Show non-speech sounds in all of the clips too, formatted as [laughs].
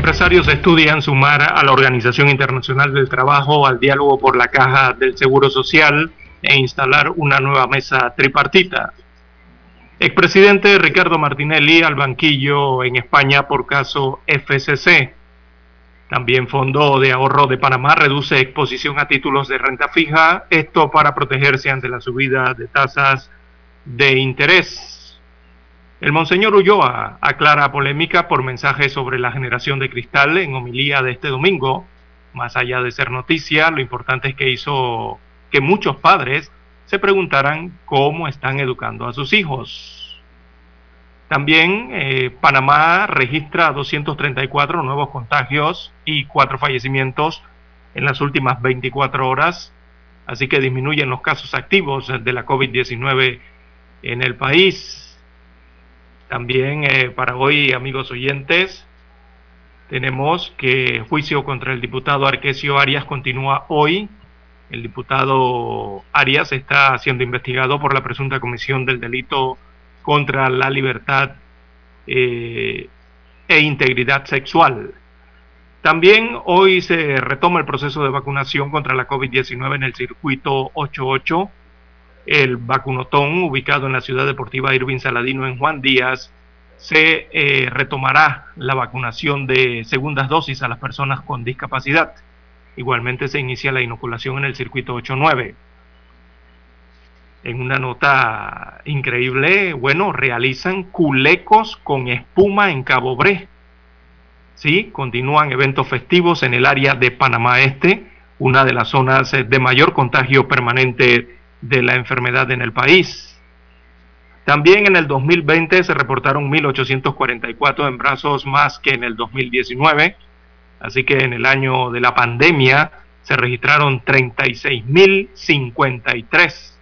Empresarios estudian sumar a la Organización Internacional del Trabajo al diálogo por la caja del Seguro Social e instalar una nueva mesa tripartita. Expresidente Ricardo Martinelli al banquillo en España por caso FCC. También Fondo de Ahorro de Panamá reduce exposición a títulos de renta fija, esto para protegerse ante la subida de tasas de interés. El Monseñor Ulloa aclara polémica por mensaje sobre la generación de cristal en homilía de este domingo. Más allá de ser noticia, lo importante es que hizo que muchos padres se preguntaran cómo están educando a sus hijos. También eh, Panamá registra 234 nuevos contagios y 4 fallecimientos en las últimas 24 horas, así que disminuyen los casos activos de la COVID-19 en el país. También eh, para hoy, amigos oyentes, tenemos que juicio contra el diputado Arquesio Arias continúa hoy. El diputado Arias está siendo investigado por la presunta comisión del delito contra la libertad eh, e integridad sexual. También hoy se retoma el proceso de vacunación contra la COVID-19 en el circuito 88 el vacunotón, ubicado en la ciudad deportiva Irving Saladino en Juan Díaz, se eh, retomará la vacunación de segundas dosis a las personas con discapacidad. Igualmente se inicia la inoculación en el circuito 89. En una nota increíble, bueno, realizan culecos con espuma en Cabo Bre. Sí, continúan eventos festivos en el área de Panamá Este, una de las zonas de mayor contagio permanente de la enfermedad en el país. También en el 2020 se reportaron 1.844 embarazos más que en el 2019, así que en el año de la pandemia se registraron 36.053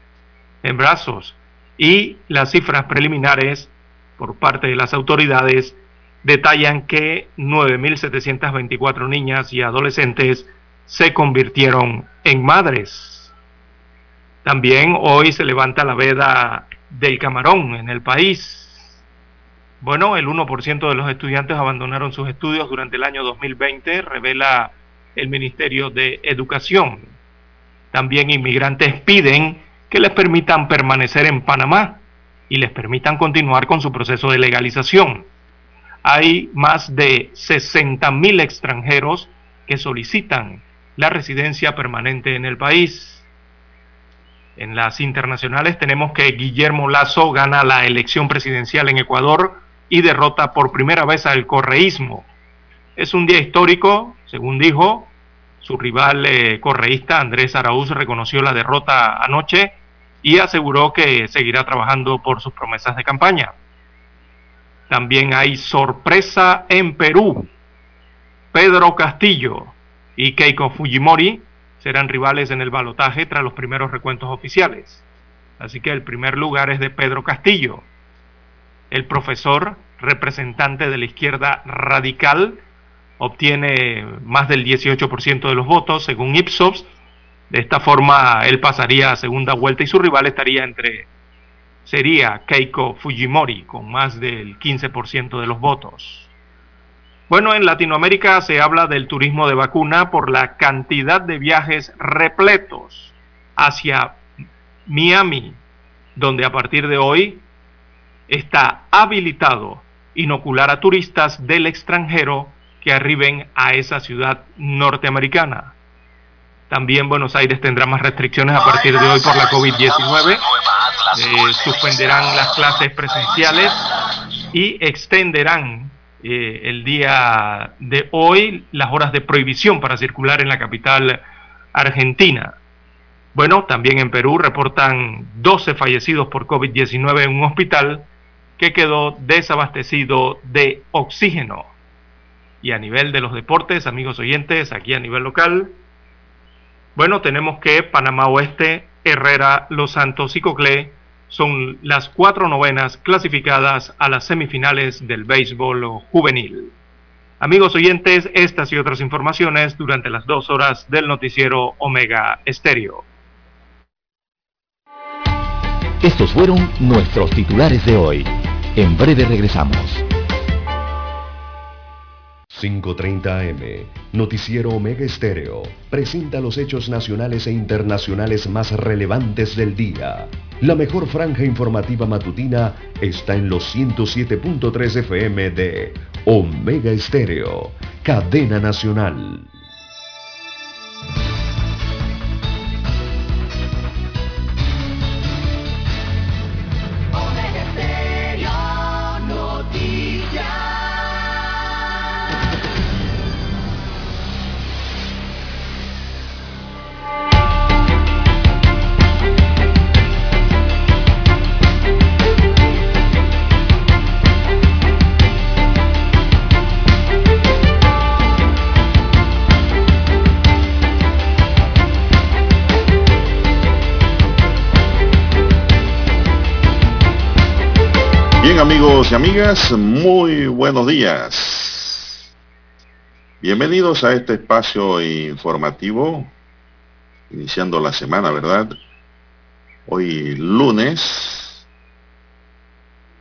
embarazos y las cifras preliminares por parte de las autoridades detallan que 9.724 niñas y adolescentes se convirtieron en madres. También hoy se levanta la veda del camarón en el país. Bueno, el 1% de los estudiantes abandonaron sus estudios durante el año 2020, revela el Ministerio de Educación. También inmigrantes piden que les permitan permanecer en Panamá y les permitan continuar con su proceso de legalización. Hay más de 60.000 extranjeros que solicitan la residencia permanente en el país. En las internacionales tenemos que Guillermo Lazo gana la elección presidencial en Ecuador y derrota por primera vez al correísmo. Es un día histórico, según dijo, su rival eh, correísta Andrés Araúz reconoció la derrota anoche y aseguró que seguirá trabajando por sus promesas de campaña. También hay sorpresa en Perú. Pedro Castillo y Keiko Fujimori serán rivales en el balotaje tras los primeros recuentos oficiales. Así que el primer lugar es de Pedro Castillo, el profesor representante de la izquierda radical, obtiene más del 18% de los votos según Ipsos. De esta forma él pasaría a segunda vuelta y su rival estaría entre sería Keiko Fujimori con más del 15% de los votos. Bueno, en Latinoamérica se habla del turismo de vacuna por la cantidad de viajes repletos hacia Miami, donde a partir de hoy está habilitado inocular a turistas del extranjero que arriben a esa ciudad norteamericana. También Buenos Aires tendrá más restricciones a partir de hoy por la COVID-19 eh, suspenderán las clases presenciales y extenderán eh, el día de hoy las horas de prohibición para circular en la capital argentina. Bueno, también en Perú reportan 12 fallecidos por COVID-19 en un hospital que quedó desabastecido de oxígeno. Y a nivel de los deportes, amigos oyentes, aquí a nivel local, bueno, tenemos que Panamá Oeste, Herrera, Los Santos y Coclé son las cuatro novenas clasificadas a las semifinales del béisbol juvenil. Amigos oyentes, estas y otras informaciones durante las dos horas del noticiero Omega Estéreo. Estos fueron nuestros titulares de hoy. En breve regresamos. 5.30 AM, Noticiero Omega Estéreo, presenta los hechos nacionales e internacionales más relevantes del día. La mejor franja informativa matutina está en los 107.3 FM de Omega Estéreo, cadena nacional. Amigos amigas, muy buenos días. Bienvenidos a este espacio informativo, iniciando la semana, ¿verdad? Hoy lunes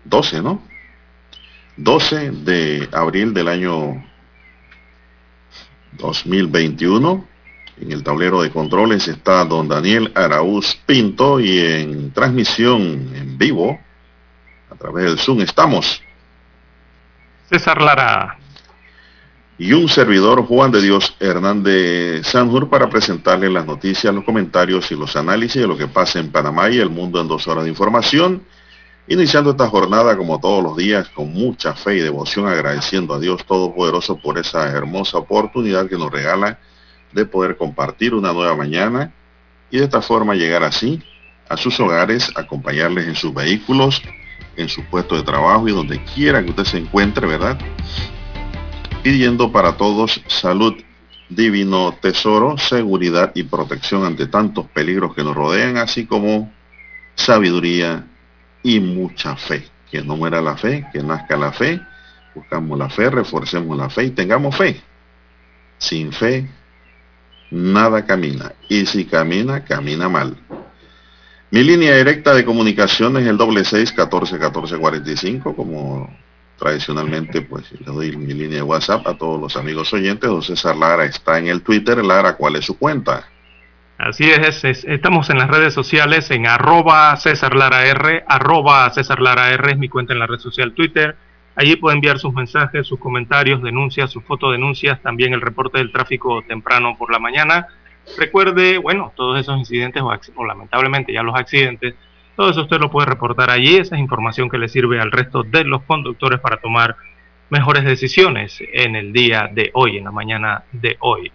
12, ¿no? 12 de abril del año 2021. En el tablero de controles está don Daniel Araúz Pinto y en transmisión en vivo a través del Zoom estamos. César Lara. Y un servidor Juan de Dios Hernández Sanjur para presentarle las noticias, los comentarios y los análisis de lo que pasa en Panamá y el mundo en dos horas de información. Iniciando esta jornada como todos los días con mucha fe y devoción agradeciendo a Dios Todopoderoso por esa hermosa oportunidad que nos regala de poder compartir una nueva mañana y de esta forma llegar así a sus hogares, acompañarles en sus vehículos, en su puesto de trabajo y donde quiera que usted se encuentre, ¿verdad? Pidiendo para todos salud, divino tesoro, seguridad y protección ante tantos peligros que nos rodean, así como sabiduría y mucha fe. Que no muera la fe, que nazca la fe, buscamos la fe, reforcemos la fe y tengamos fe. Sin fe, nada camina. Y si camina, camina mal. Mi línea directa de comunicación es el doble seis catorce catorce cuarenta y cinco, como tradicionalmente pues le doy mi línea de WhatsApp a todos los amigos oyentes. Don César Lara está en el Twitter. Lara, ¿cuál es su cuenta? Así es, estamos en las redes sociales en arroba César Lara R, arroba César Lara R es mi cuenta en la red social Twitter. Allí puede enviar sus mensajes, sus comentarios, denuncias, sus fotodenuncias, también el reporte del tráfico temprano por la mañana Recuerde, bueno, todos esos incidentes o, lamentablemente ya los accidentes, todo eso usted lo puede reportar allí, esa es información que le sirve al resto de los conductores para tomar mejores decisiones en el día de hoy, en la mañana de hoy.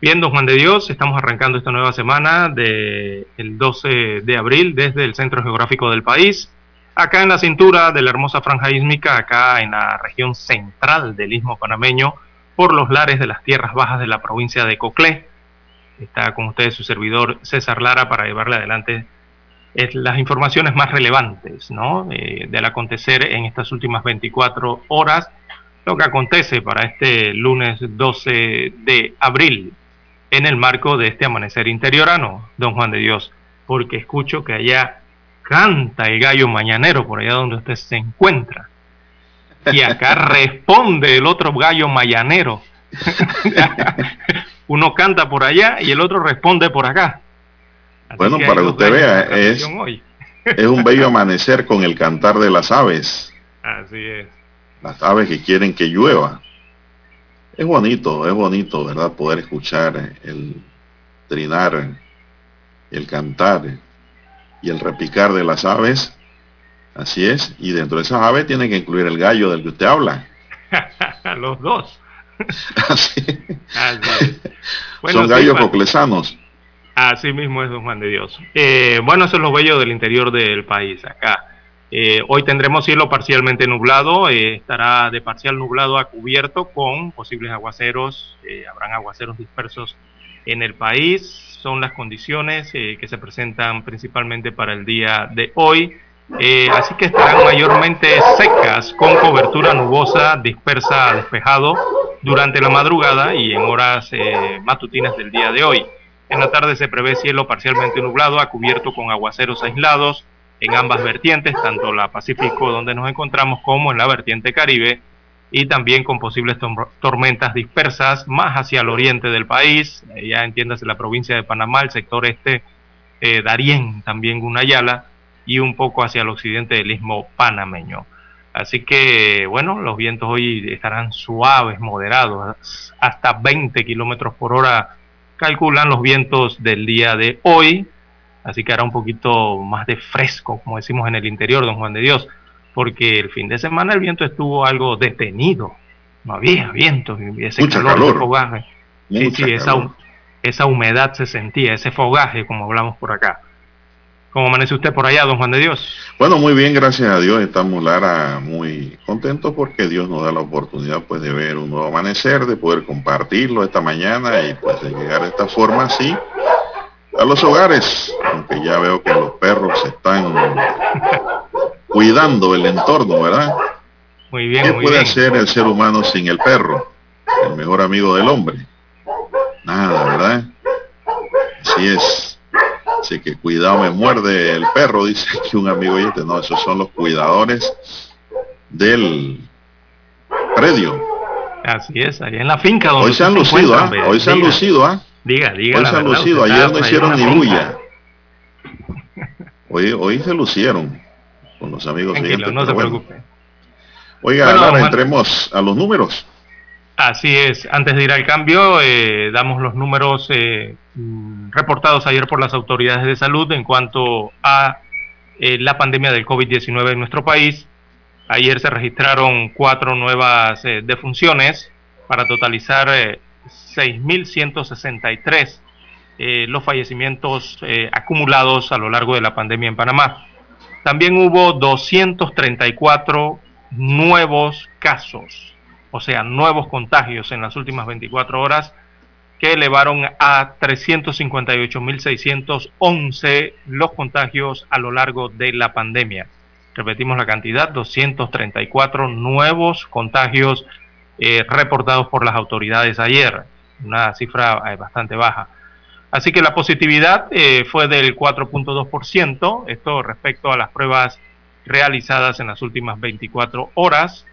Bien, don Juan de Dios, estamos arrancando esta nueva semana del el 12 de abril desde el centro geográfico del país, acá en la cintura de la hermosa franja ísmica, acá en la región central del istmo panameño, por los lares de las tierras bajas de la provincia de Coclé Está con ustedes su servidor César Lara para llevarle adelante las informaciones más relevantes ¿no? Eh, del acontecer en estas últimas 24 horas, lo que acontece para este lunes 12 de abril en el marco de este amanecer interiorano, don Juan de Dios, porque escucho que allá canta el gallo mañanero por allá donde usted se encuentra. Y acá [laughs] responde el otro gallo mañanero. [laughs] uno canta por allá y el otro responde por acá. bueno, para que usted vea, es, es un bello [laughs] amanecer con el cantar de las aves. Así es. Las aves que quieren que llueva. Es bonito, es bonito, ¿verdad? Poder escuchar el trinar, el cantar y el repicar de las aves. Así es. Y dentro de esas aves tiene que incluir el gallo del que usted habla. [laughs] Los dos. [laughs] Así. Son gallos coclesanos. Así mismo es, don Juan de Dios. Eh, bueno, eso es lo bello del interior del país, acá. Eh, hoy tendremos cielo parcialmente nublado, eh, estará de parcial nublado a cubierto con posibles aguaceros, habrán aguaceros dispersos en el país, son las condiciones que se presentan principalmente para el día de hoy. así que estarán mayormente secas con cobertura nubosa dispersa a despejado durante la madrugada y en horas matutinas del día de hoy. En la tarde se prevé cielo parcialmente nublado, a cubierto con aguaceros aislados en ambas vertientes, tanto la Pacífico donde nos encontramos como en la vertiente Caribe, y también con posibles tormentas dispersas más hacia el oriente del país, eh, ya entiéndase la provincia de Panamá, el sector este, eh, Darién, también Gunayala, y un poco hacia el occidente del istmo panameño. Así que, bueno, los vientos hoy estarán suaves, moderados, hasta 20 kilómetros por hora calculan los vientos del día de hoy, así que hará un poquito más de fresco, como decimos en el interior, don Juan de Dios, porque el fin de semana el viento estuvo algo detenido, no había viento, ese calor, fogaje. Sí, sí, esa, esa humedad se sentía, ese fogaje, como hablamos por acá. ¿Cómo amanece usted por allá, don Juan de Dios? Bueno, muy bien, gracias a Dios. Estamos, Lara, muy contentos porque Dios nos da la oportunidad pues, de ver un nuevo amanecer, de poder compartirlo esta mañana y pues de llegar de esta forma así a los hogares, aunque ya veo que los perros están cuidando el entorno, ¿verdad? Muy bien. ¿Qué puede bien. hacer el ser humano sin el perro? El mejor amigo del hombre. Nada, ¿verdad? Así es. Así que cuidado me muerde el perro, dice aquí [laughs] un amigo y este, no, esos son los cuidadores del predio. Así es, allá en la finca donde Hoy se han lucido, ¿ah? Hoy se han lucido, ¿ah? Diga, diga. Hoy se han lucido, ayer no hicieron ni bulla. Hoy, hoy se lucieron con los amigos Tranquilo, no se preocupe. Oiga, bueno, ahora entremos a los números. Así es, antes de ir al cambio, eh, damos los números eh, mm, reportados ayer por las autoridades de salud en cuanto a eh, la pandemia del COVID-19 en nuestro país. Ayer se registraron cuatro nuevas defunciones para totalizar 6.163 los fallecimientos acumulados a lo largo de la pandemia en Panamá. También hubo 234 nuevos casos o sea, nuevos contagios en las últimas 24 horas, que elevaron a 358.611 los contagios a lo largo de la pandemia. Repetimos la cantidad, 234 nuevos contagios eh, reportados por las autoridades ayer, una cifra eh, bastante baja. Así que la positividad eh, fue del 4.2%, esto respecto a las pruebas realizadas en las últimas 24 horas.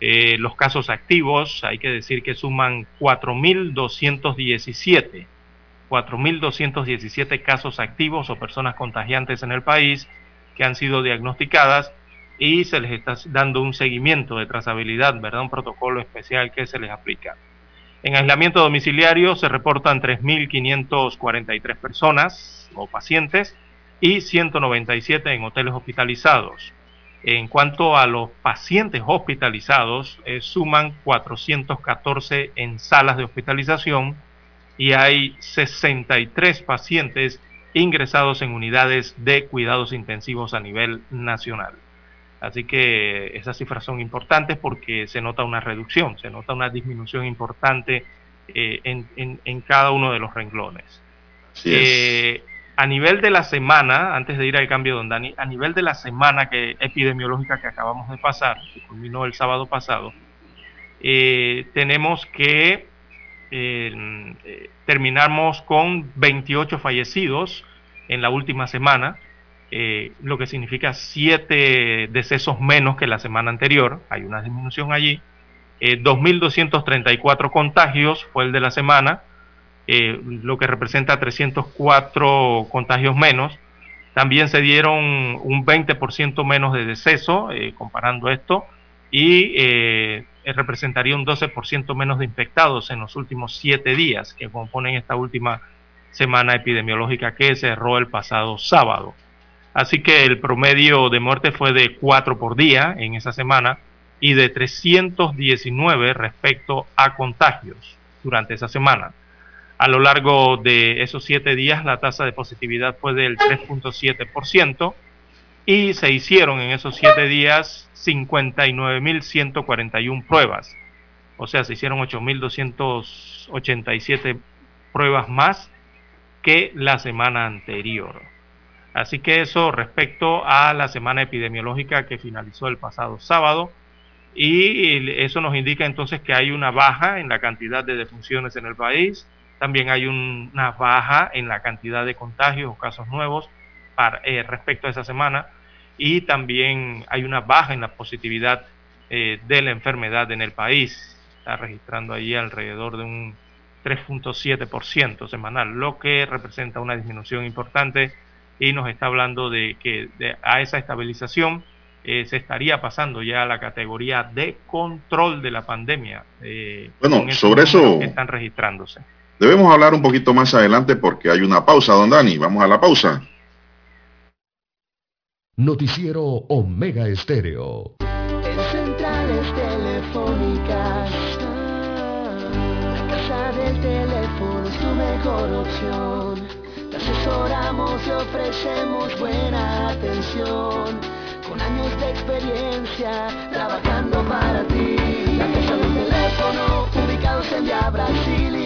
Eh, los casos activos, hay que decir que suman 4.217. 4.217 casos activos o personas contagiantes en el país que han sido diagnosticadas y se les está dando un seguimiento de trazabilidad, ¿verdad? Un protocolo especial que se les aplica. En aislamiento domiciliario se reportan 3.543 personas o pacientes y 197 en hoteles hospitalizados. En cuanto a los pacientes hospitalizados, eh, suman 414 en salas de hospitalización y hay 63 pacientes ingresados en unidades de cuidados intensivos a nivel nacional. Así que esas cifras son importantes porque se nota una reducción, se nota una disminución importante eh, en, cada uno de los renglones. Sí a nivel de la semana, antes de ir al cambio, don Dani, a nivel de la semana que, epidemiológica que acabamos de pasar, que culminó el sábado pasado, eh, tenemos que eh, terminamos con 28 fallecidos en la última semana, eh, lo que significa 7 decesos menos que la semana anterior, hay una disminución allí, 2.234 contagios fue el de la semana, eh, lo que representa 304 contagios menos. También se dieron un 20% menos de deceso, eh, comparando esto, y eh, representaría un 12% menos de infectados en los últimos siete días que componen esta última semana epidemiológica que cerró el pasado sábado. Así que el promedio de muerte fue de 4 por día en esa semana y de 319 respecto a contagios durante esa semana. A lo largo de esos siete días la tasa de positividad fue del 3.7% y se hicieron en esos siete días 59.141 pruebas. O sea, se hicieron 8.287 pruebas más que la semana anterior. Así que eso respecto a la semana epidemiológica que finalizó el pasado sábado. Y eso nos indica entonces que hay una baja en la cantidad de defunciones en el país. También hay una baja en la cantidad de contagios o casos nuevos para, eh, respecto a esa semana. Y también hay una baja en la positividad eh, de la enfermedad en el país. Está registrando ahí alrededor de un 3.7% semanal, lo que representa una disminución importante y nos está hablando de que a esa estabilización eh, se estaría pasando ya a la categoría de control de la pandemia. Eh, bueno, sobre eso están registrándose. Debemos hablar un poquito más adelante porque hay una pausa, don Dani. Vamos a la pausa. Noticiero Omega Estéreo. centrales telefónicas el teléfono es tu mejor opción. Te asesoramos y ofrecemos buena atención. Con años de experiencia trabajando para ti. La casa del teléfono, ubicados en Via Brasil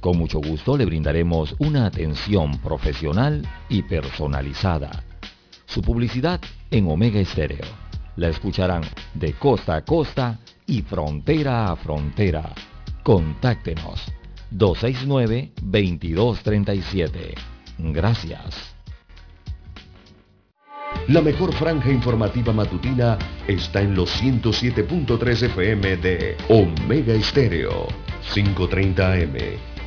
con mucho gusto le brindaremos una atención profesional y personalizada. Su publicidad en Omega Estéreo. La escucharán de costa a costa y frontera a frontera. Contáctenos 269-2237. Gracias. La mejor franja informativa matutina está en los 107.3 FM de Omega Estéreo. 5.30 AM.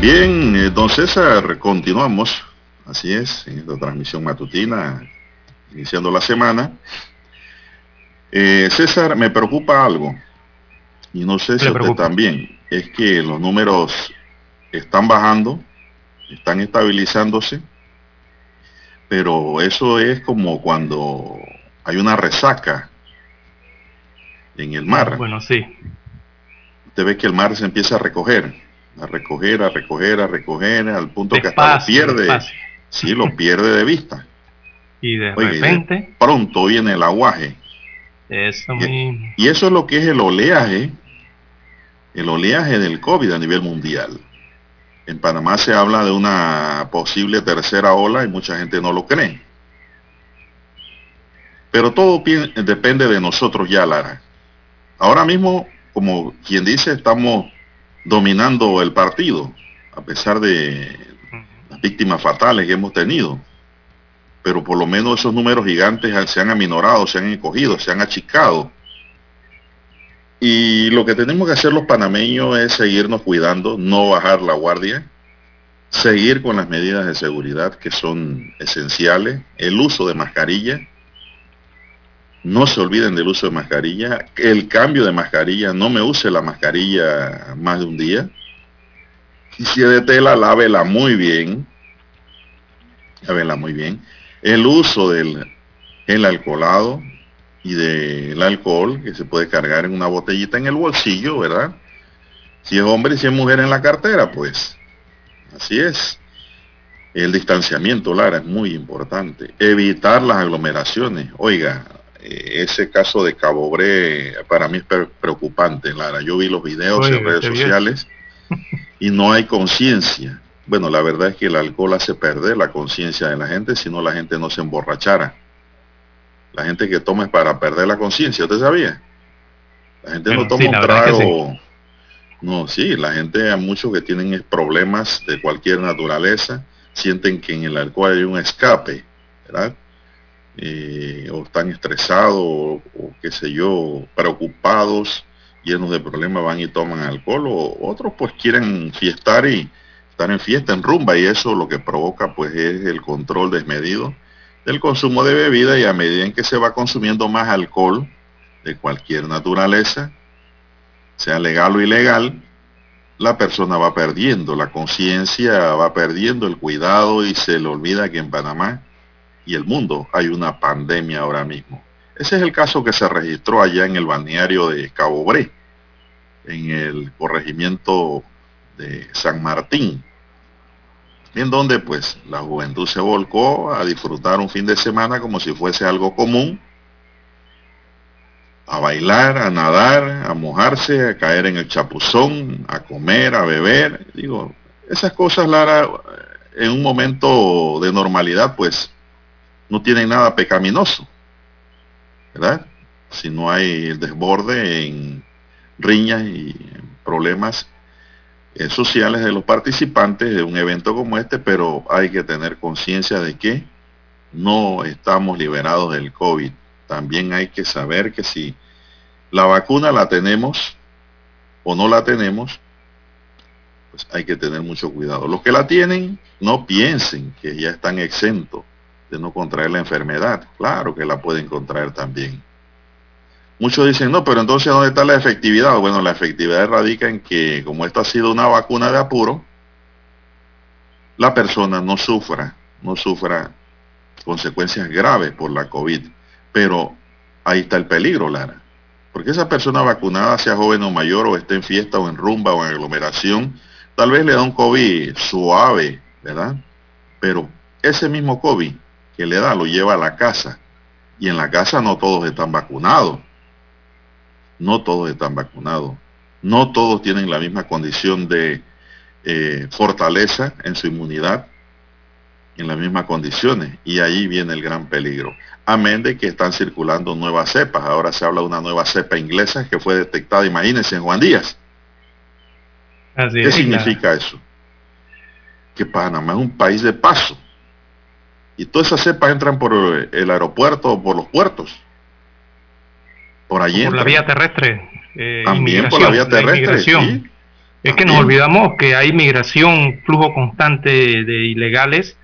Bien, eh, don César, continuamos. Así es, en esta transmisión matutina, iniciando la semana. Eh, César, me preocupa algo, y no sé si usted también, es que los números están bajando, están estabilizándose, pero eso es como cuando hay una resaca en el mar. Bueno, sí. Usted ve que el mar se empieza a recoger a recoger, a recoger, a recoger, al punto que hasta lo pierde. Sí, lo pierde de vista. Y de repente. Pronto viene el aguaje. Eso y, y eso es lo que es el oleaje, el oleaje del COVID a nivel mundial. En Panamá se habla de una posible tercera ola y mucha gente no lo cree. Pero todo depende de nosotros ya, Lara. Ahora mismo, como quien dice, estamos dominando el partido, a pesar de las víctimas fatales que hemos tenido. Pero por lo menos esos números gigantes se han aminorado, se han encogido, se han achicado. Y lo que tenemos que hacer los panameños es seguirnos cuidando, no bajar la guardia, seguir con las medidas de seguridad que son esenciales, el uso de mascarilla, no se olviden del uso de mascarilla, el cambio de mascarilla, no me use la mascarilla más de un día. Y si es de tela, lávela muy bien. Lávela muy bien. El uso del el alcoholado, y del alcohol que se puede cargar en una botellita en el bolsillo, ¿verdad? Si es hombre y si es mujer en la cartera, pues así es. El distanciamiento, Lara, es muy importante. Evitar las aglomeraciones. Oiga, ese caso de Cabo Bre para mí es preocupante, Lara. Yo vi los videos en redes sociales y no hay conciencia. Bueno, la verdad es que el alcohol hace perder la conciencia de la gente si no la gente no se emborrachara. La gente que toma es para perder la conciencia, ¿usted sabía? La gente no toma un trago. No, sí, la gente, hay muchos que tienen problemas de cualquier naturaleza, sienten que en el alcohol hay un escape, ¿verdad? Eh, o están estresados o, qué sé yo, preocupados, llenos de problemas, van y toman alcohol, o otros pues quieren fiestar y estar en fiesta, en rumba, y eso lo que provoca pues es el control desmedido del consumo de bebida y a medida en que se va consumiendo más alcohol de cualquier naturaleza, sea legal o ilegal, la persona va perdiendo la conciencia, va perdiendo el cuidado y se le olvida que en Panamá y el mundo hay una pandemia ahora mismo. Ese es el caso que se registró allá en el balneario de Cabo Bre, en el corregimiento de San Martín, en donde pues la juventud se volcó a disfrutar un fin de semana como si fuese algo común, a bailar, a nadar, a mojarse, a caer en el chapuzón, a comer, a beber. Digo, esas cosas, Lara, en un momento de normalidad, pues no tienen nada pecaminoso, ¿verdad? Si no hay desborde en riñas y problemas sociales de los participantes de un evento como este, pero hay que tener conciencia de que no estamos liberados del COVID. También hay que saber que si la vacuna la tenemos o no la tenemos, pues hay que tener mucho cuidado. Los que la tienen, no piensen que ya están exentos de no contraer la enfermedad. Claro que la pueden contraer también. Muchos dicen, no, pero entonces ¿dónde está la efectividad? Bueno, la efectividad radica en que como esta ha sido una vacuna de apuro, la persona no sufra, no sufra consecuencias graves por la COVID. Pero ahí está el peligro, Lara. Porque esa persona vacunada, sea joven o mayor, o esté en fiesta o en rumba o en aglomeración, tal vez le da un COVID suave, ¿verdad? Pero ese mismo COVID que le da lo lleva a la casa. Y en la casa no todos están vacunados. No todos están vacunados. No todos tienen la misma condición de eh, fortaleza en su inmunidad, en las mismas condiciones. Y ahí viene el gran peligro. Amén de que están circulando nuevas cepas. Ahora se habla de una nueva cepa inglesa que fue detectada, imagínense, en Juan Díaz. ¿Qué significa eso? Que Panamá es un país de paso y todas esas cepas entran por el aeropuerto o por los puertos. Por allí. Por la vía terrestre. Eh, También por la vía terrestre. es que nos olvidamos que hay migración, flujo constante de ilegales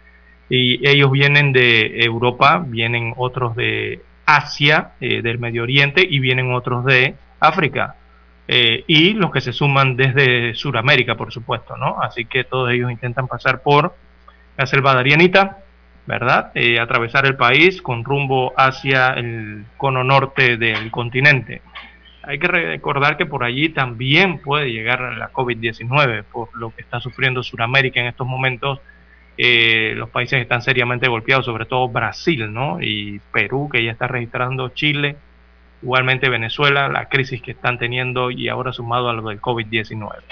y ellos vienen de Europa, vienen otros de Asia, eh, del Medio Oriente y vienen otros de África. Eh, y los que se suman desde Sudamérica, por supuesto, ¿no? Así que todos ellos intentan pasar por la selva de Arianita, ¿verdad? Eh, atravesar el país con rumbo hacia el cono norte del continente. Hay que recordar que por allí también puede llegar la COVID-19, por lo que está sufriendo Sudamérica en estos momentos. Eh, los países están seriamente golpeados, sobre todo Brasil, ¿no? Y Perú, que ya está registrando Chile, igualmente Venezuela, la crisis que están teniendo y ahora sumado a lo del COVID-19.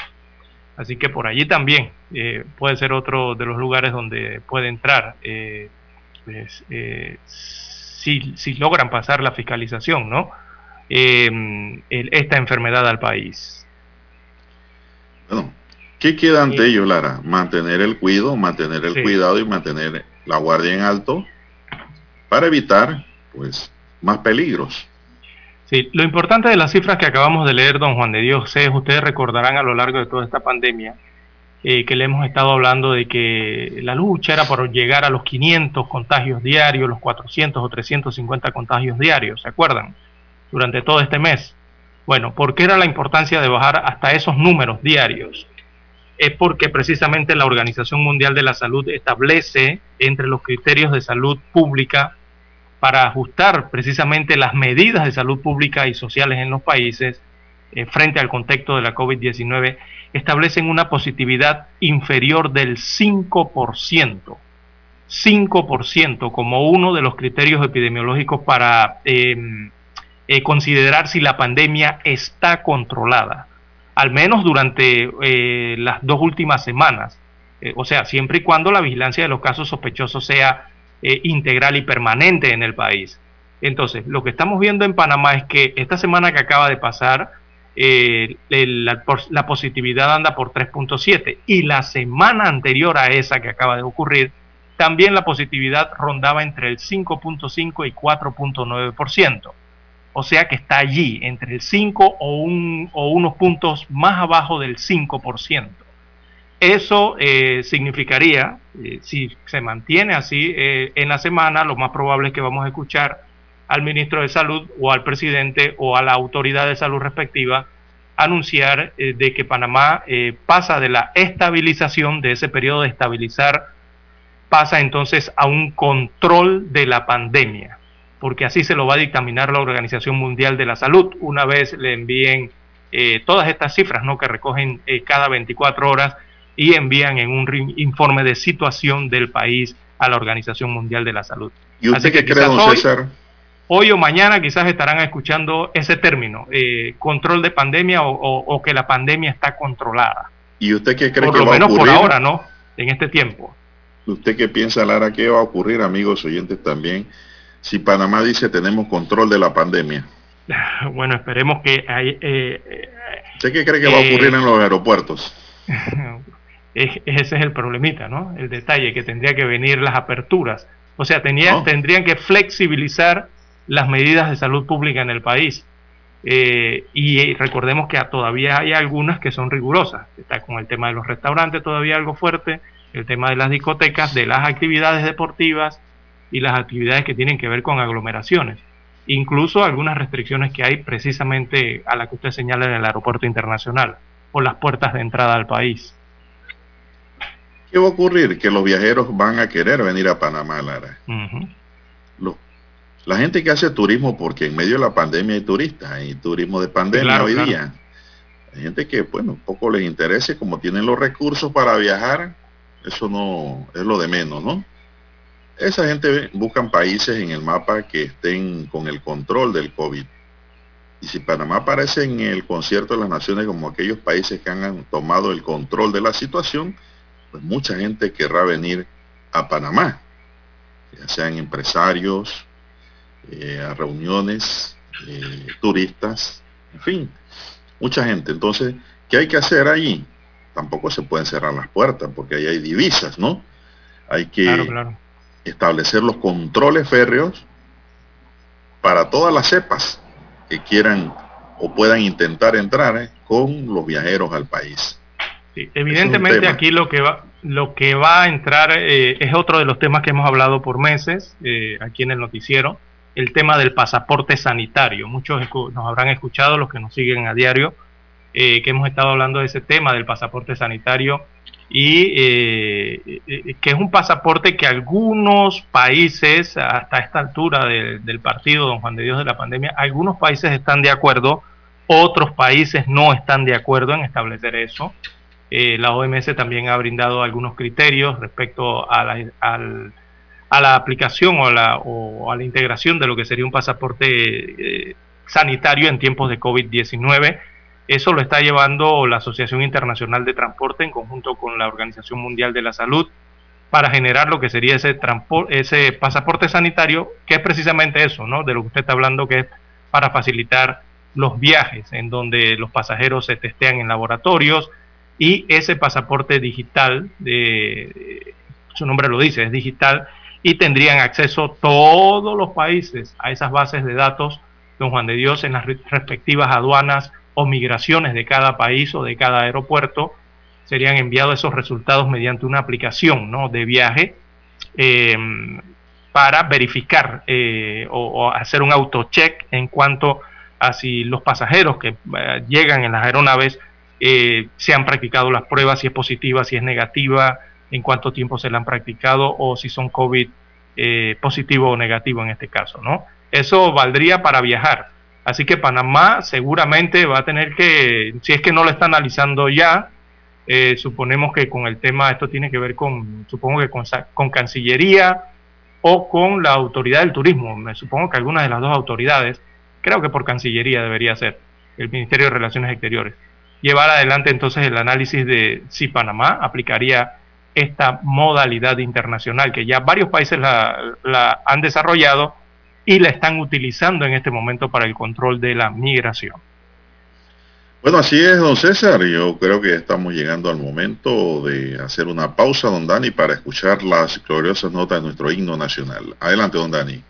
Así que por allí también eh, puede ser otro de los lugares donde puede entrar eh, pues, eh, si, logran pasar la fiscalización, ¿no? esta enfermedad al país. Bueno, ¿qué queda ante ello, Lara? Mantener el cuidado, mantener el cuidado y mantener la guardia en alto para evitar, pues, más peligros. Sí, lo importante de las cifras que acabamos de leer, don Juan de Dios, es, ustedes recordarán a lo largo de toda esta pandemia eh, que le hemos estado hablando de que la lucha era por llegar a los 500 contagios diarios, los 400 o 350 contagios diarios, ¿se acuerdan? Durante todo este mes. Bueno, ¿por qué era la importancia de bajar hasta esos números diarios? Es porque precisamente la Organización Mundial de la Salud establece entre los criterios de salud pública para ajustar precisamente las medidas de salud pública y sociales en los países eh, frente al contexto de la COVID-19, establecen una positividad inferior del 5%. 5% como uno de los criterios epidemiológicos para em, eh, considerar si la pandemia está controlada, al menos durante eh, las dos últimas semanas. o sea, siempre y cuando la vigilancia de los casos sospechosos sea eh, integral y permanente en el país. Entonces, lo que estamos viendo en Panamá es que esta semana que acaba de pasar, eh, la, positividad anda por 3.7 y la semana anterior a esa que acaba de ocurrir, también la positividad rondaba entre el 5.5 y 4.9%. O sea que está allí, entre el 5 o, un, o unos puntos más abajo del 5%. Eso eh, significaría, eh, si se mantiene así eh, en la semana, lo más probable es que vamos a escuchar al ministro de Salud o al presidente o a la autoridad de salud respectiva anunciar de que Panamá pasa de la estabilización, de ese periodo de estabilizar, pasa entonces a un control de la pandemia, porque así se lo va a dictaminar la Organización Mundial de la Salud una vez le envíen todas estas cifras ¿no? que recogen cada 24 horas y envían en un informe de situación del país a la Organización Mundial de la Salud. ¿Y usted qué cree, don César? Hoy o mañana quizás estarán escuchando ese término, eh, control de pandemia o, que la pandemia está controlada. ¿Y usted qué cree por que va a ocurrir? por ahora, ¿no? En este tiempo. ¿Usted qué piensa, Lara, qué va a ocurrir, amigos oyentes también, si Panamá dice tenemos control de la pandemia? [laughs] Bueno, esperemos que... Hay, eh, eh, ¿Usted qué cree que va a ocurrir en los aeropuertos? [laughs] ese es el problemita, ¿no? El detalle, que tendría que venir las aperturas. O sea, tenía, tendrían que flexibilizar las medidas de salud pública en el país. Eh, y recordemos que todavía hay algunas que son rigurosas. Está con el tema de los restaurantes todavía algo fuerte, el tema de las discotecas, de las actividades deportivas y las actividades que tienen que ver con aglomeraciones. Incluso algunas restricciones que hay precisamente a la que usted señala en el aeropuerto internacional o las puertas de entrada al país. ¿Qué va a ocurrir? Que los viajeros van a querer venir a Panamá, Lara. la gente que hace turismo, porque en medio de la pandemia hay turistas, hay turismo de pandemia hoy día. Hay gente que, bueno, poco les interesa, como tienen los recursos para viajar, eso no es lo de menos, ¿no? Esa gente buscan países en el mapa que estén con el control del COVID. Y si Panamá aparece en el concierto de las naciones como aquellos países que han tomado el control de la situación, pues mucha gente querrá venir a Panamá, ya sean empresarios, eh, a reuniones, eh, turistas, en fin, mucha gente. Entonces, ¿qué hay que hacer allí? Tampoco se pueden cerrar las puertas porque ahí hay divisas, ¿no? Hay que establecer los controles férreos para todas las cepas que quieran o puedan intentar entrar eh, con los viajeros al país evidentemente aquí lo que va lo que va a entrar eh, es otro de los temas que hemos hablado por meses eh, aquí en el noticiero, el tema del pasaporte sanitario. Muchos nos habrán escuchado, los que nos siguen a diario, eh, que hemos estado hablando de ese tema del pasaporte sanitario y que es un pasaporte que algunos países, hasta esta altura del partido Don Juan de Dios de la pandemia, algunos países están de acuerdo, otros países no están de acuerdo en establecer eso. Eh, la OMS también ha brindado algunos criterios respecto a la, a la aplicación o la, o a la, integración de lo que sería un pasaporte eh, sanitario en tiempos de COVID-19. Eso lo está llevando la Asociación Internacional de Transporte en conjunto con la Organización Mundial de la Salud para generar lo que sería ese, ese pasaporte sanitario, que es precisamente eso, ¿no? De lo que usted está hablando, que es para facilitar los viajes, en donde los pasajeros se testean en laboratorios, y ese pasaporte digital, su nombre lo dice, es digital, y tendrían acceso todos los países a esas bases de datos, don Juan de Dios, en las respectivas aduanas o migraciones de cada país o de cada aeropuerto, serían enviados esos resultados mediante una aplicación ¿no? de viaje em, para verificar eh, o, hacer un auto-check en cuanto a si los pasajeros que eh, llegan en las aeronaves eh, se han practicado las pruebas, si es positiva, si es negativa, en cuánto tiempo se la han practicado o si son COVID eh, positivo o negativo en este caso, ¿no? Eso valdría para viajar. Así que Panamá seguramente va a tener que, si es que no lo está analizando ya, eh, suponemos que con el tema, esto tiene que ver con, supongo que con, con Cancillería o con la Autoridad del Turismo. Me supongo que alguna de las dos autoridades, creo que por Cancillería debería ser, el Ministerio de Relaciones Exteriores, llevar adelante entonces el análisis de si Panamá aplicaría esta modalidad internacional que ya varios países la, han desarrollado y la están utilizando en este momento para el control de la migración. Bueno, así es, don César. Yo creo que estamos llegando al momento de hacer una pausa, don Dani, para escuchar las gloriosas notas de nuestro himno nacional. Adelante, don Dani.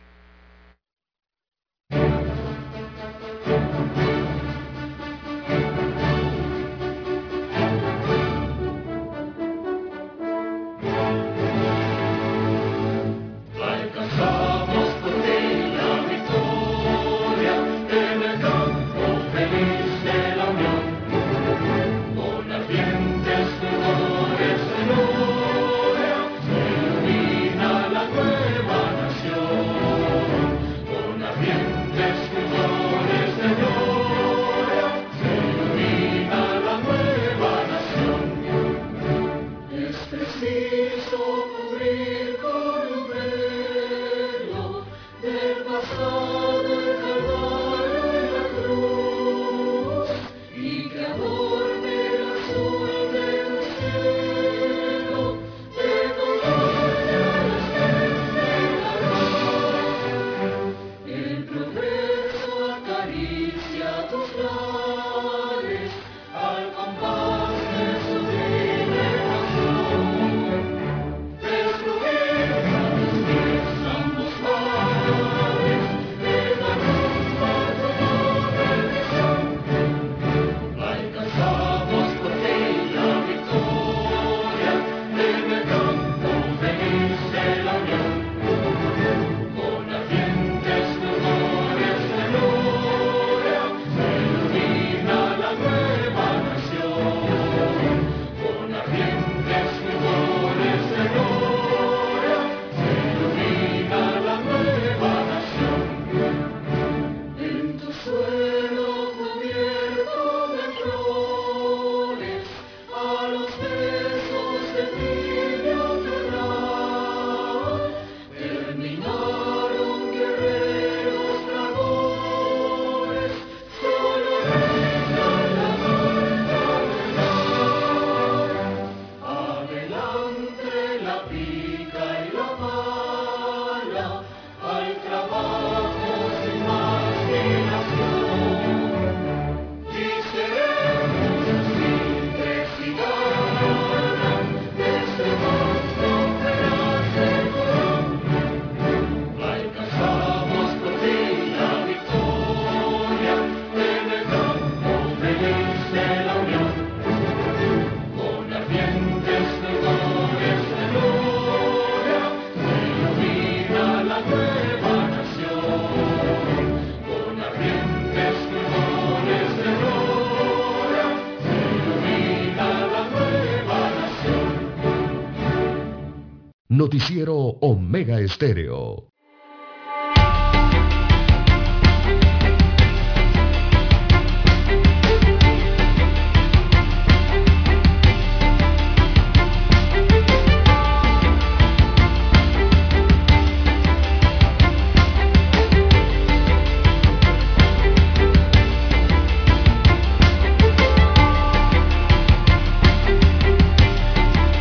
Noticiero Omega Estéreo.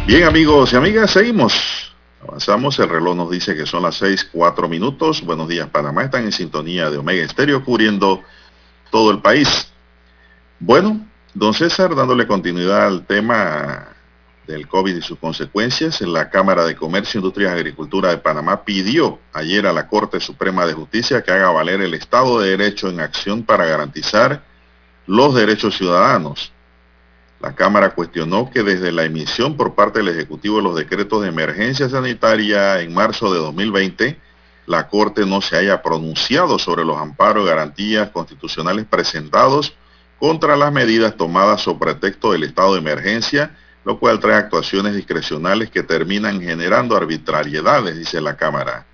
Bien amigos y amigas, seguimos el reloj nos dice que son las seis, cuatro minutos. Buenos días Panamá, están en sintonía de Omega Estéreo cubriendo todo el país. Bueno, don César, dándole continuidad al tema del COVID y sus consecuencias, en la Cámara de Comercio, Industria y Agricultura de Panamá pidió ayer a la Corte Suprema de Justicia que haga valer el Estado de Derecho en acción para garantizar los derechos ciudadanos la Cámara cuestionó que desde la emisión por parte del Ejecutivo de los decretos de emergencia sanitaria en marzo de 2020, la Corte no se haya pronunciado sobre los amparos y garantías constitucionales presentados contra las medidas tomadas sobre pretexto del estado de emergencia, lo cual trae actuaciones discrecionales que terminan generando arbitrariedades, dice la Cámara.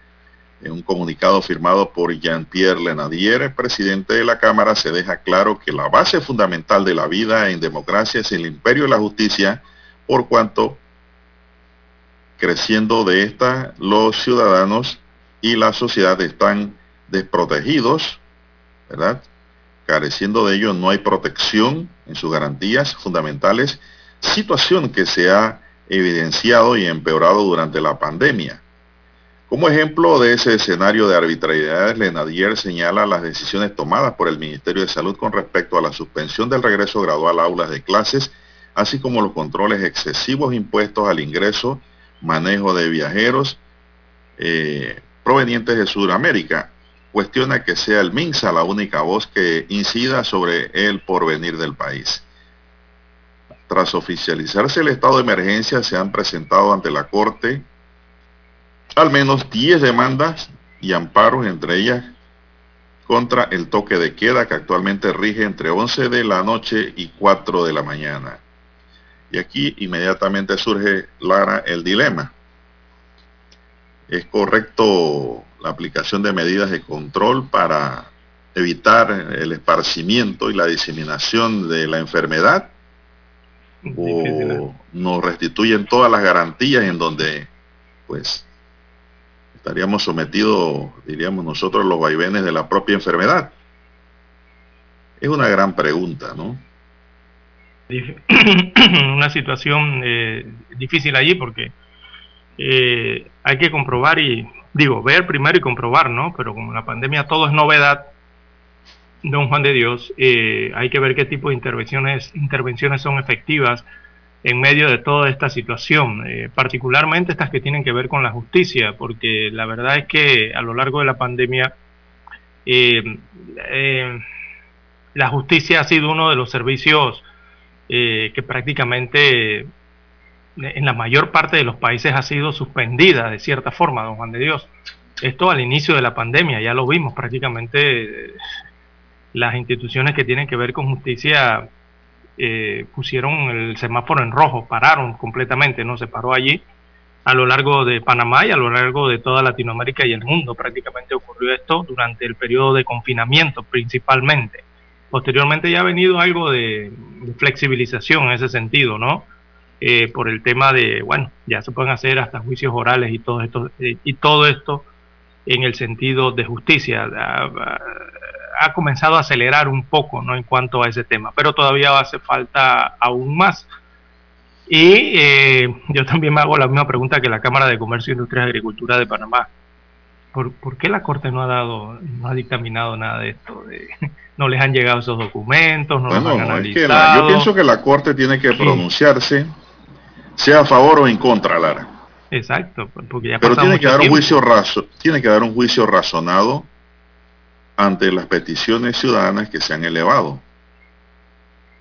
En un comunicado firmado por Jean-Pierre Lenadier, presidente de la Cámara, se deja claro que la base fundamental de la vida en democracia es el imperio de la justicia, por cuanto creciendo de esta los ciudadanos y la sociedad están desprotegidos, ¿verdad? Careciendo de ello no hay protección en sus garantías fundamentales, situación que se ha evidenciado y empeorado durante la pandemia. Como ejemplo de ese escenario de arbitrariedades, Lenadier señala las decisiones tomadas por el Ministerio de Salud con respecto a la suspensión del regreso gradual a aulas de clases, así como los controles excesivos impuestos al ingreso, manejo de viajeros eh, provenientes de Sudamérica. Cuestiona que sea el MINSA la única voz que incida sobre el porvenir del país. Tras oficializarse el estado de emergencia, se han presentado ante la Corte al menos 10 demandas y amparos, entre ellas contra el toque de queda que actualmente rige entre 11 de la noche y 4 de la mañana. Y aquí inmediatamente surge, Lara, el dilema. ¿Es correcto la aplicación de medidas de control para evitar el esparcimiento y la diseminación de la enfermedad? ¿O ¿eh? nos restituyen todas las garantías en donde, pues, estaríamos sometidos, diríamos nosotros, a los vaivenes de la propia enfermedad? Es una gran pregunta, ¿no? [coughs] Una situación eh, difícil allí porque eh, hay que comprobar y, digo, ver primero y comprobar, ¿no? Pero como la pandemia todo es novedad, don Juan de Dios, eh, hay que ver qué tipo de intervenciones, intervenciones son efectivas en medio de toda esta situación, eh, particularmente estas que tienen que ver con la justicia, porque la verdad es que a lo largo de la pandemia eh, eh, la justicia ha sido uno de los servicios que prácticamente en la mayor parte de los países ha sido suspendida de cierta forma, don Juan de Dios. Esto al inicio de la pandemia, ya lo vimos prácticamente las instituciones que tienen que ver con justicia eh, pusieron el semáforo en rojo, pararon completamente, no se paró allí a lo largo de Panamá y a lo largo de toda Latinoamérica y el mundo. Prácticamente ocurrió esto durante el periodo de confinamiento principalmente. Posteriormente ya ha venido algo de, flexibilización en ese sentido, ¿no? Eh, por el tema de, bueno, ya se pueden hacer hasta juicios orales y todo esto, eh, y todo esto en el sentido de justicia ha comenzado a acelerar un poco ¿no? en cuanto a ese tema, pero todavía hace falta aún más. Y eh, yo también me hago la misma pregunta que la Cámara de Comercio, Industria y Agricultura de Panamá. ¿Por, ¿Por, qué la Corte no ha dado, no ha dictaminado nada de esto? De, [laughs] no les han llegado esos documentos, no los han analizado. yo pienso que la Corte tiene que pronunciarse, sea a favor o en contra, Lara. Exacto, porque ya Pero tiene que dar un juicio raso, tiene que dar un juicio razonado ante las peticiones ciudadanas que se han elevado.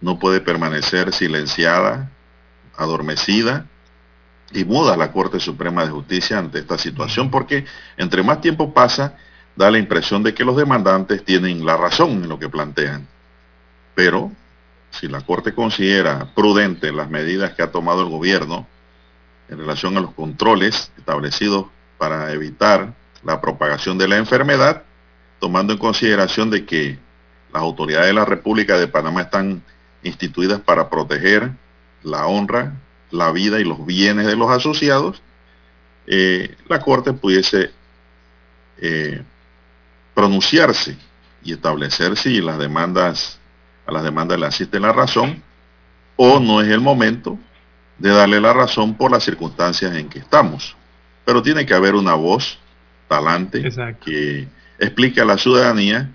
No puede permanecer silenciada, adormecida y muda la Corte Suprema de Justicia ante esta situación porque entre más tiempo pasa, da la impresión de que los demandantes tienen la razón en lo que plantean. Pero si la Corte considera prudente las medidas que ha tomado el gobierno en relación a los controles establecidos para evitar la propagación de la enfermedad, tomando en consideración de que las autoridades de la República de Panamá están instituidas para proteger la honra, la vida y los bienes de los asociados, eh, la Corte pudiese eh, pronunciarse y establecer si las demandas, a las demandas le asiste la razón o no es el momento de darle la razón por las circunstancias en que estamos. Pero tiene que haber una voz talante que explique a la ciudadanía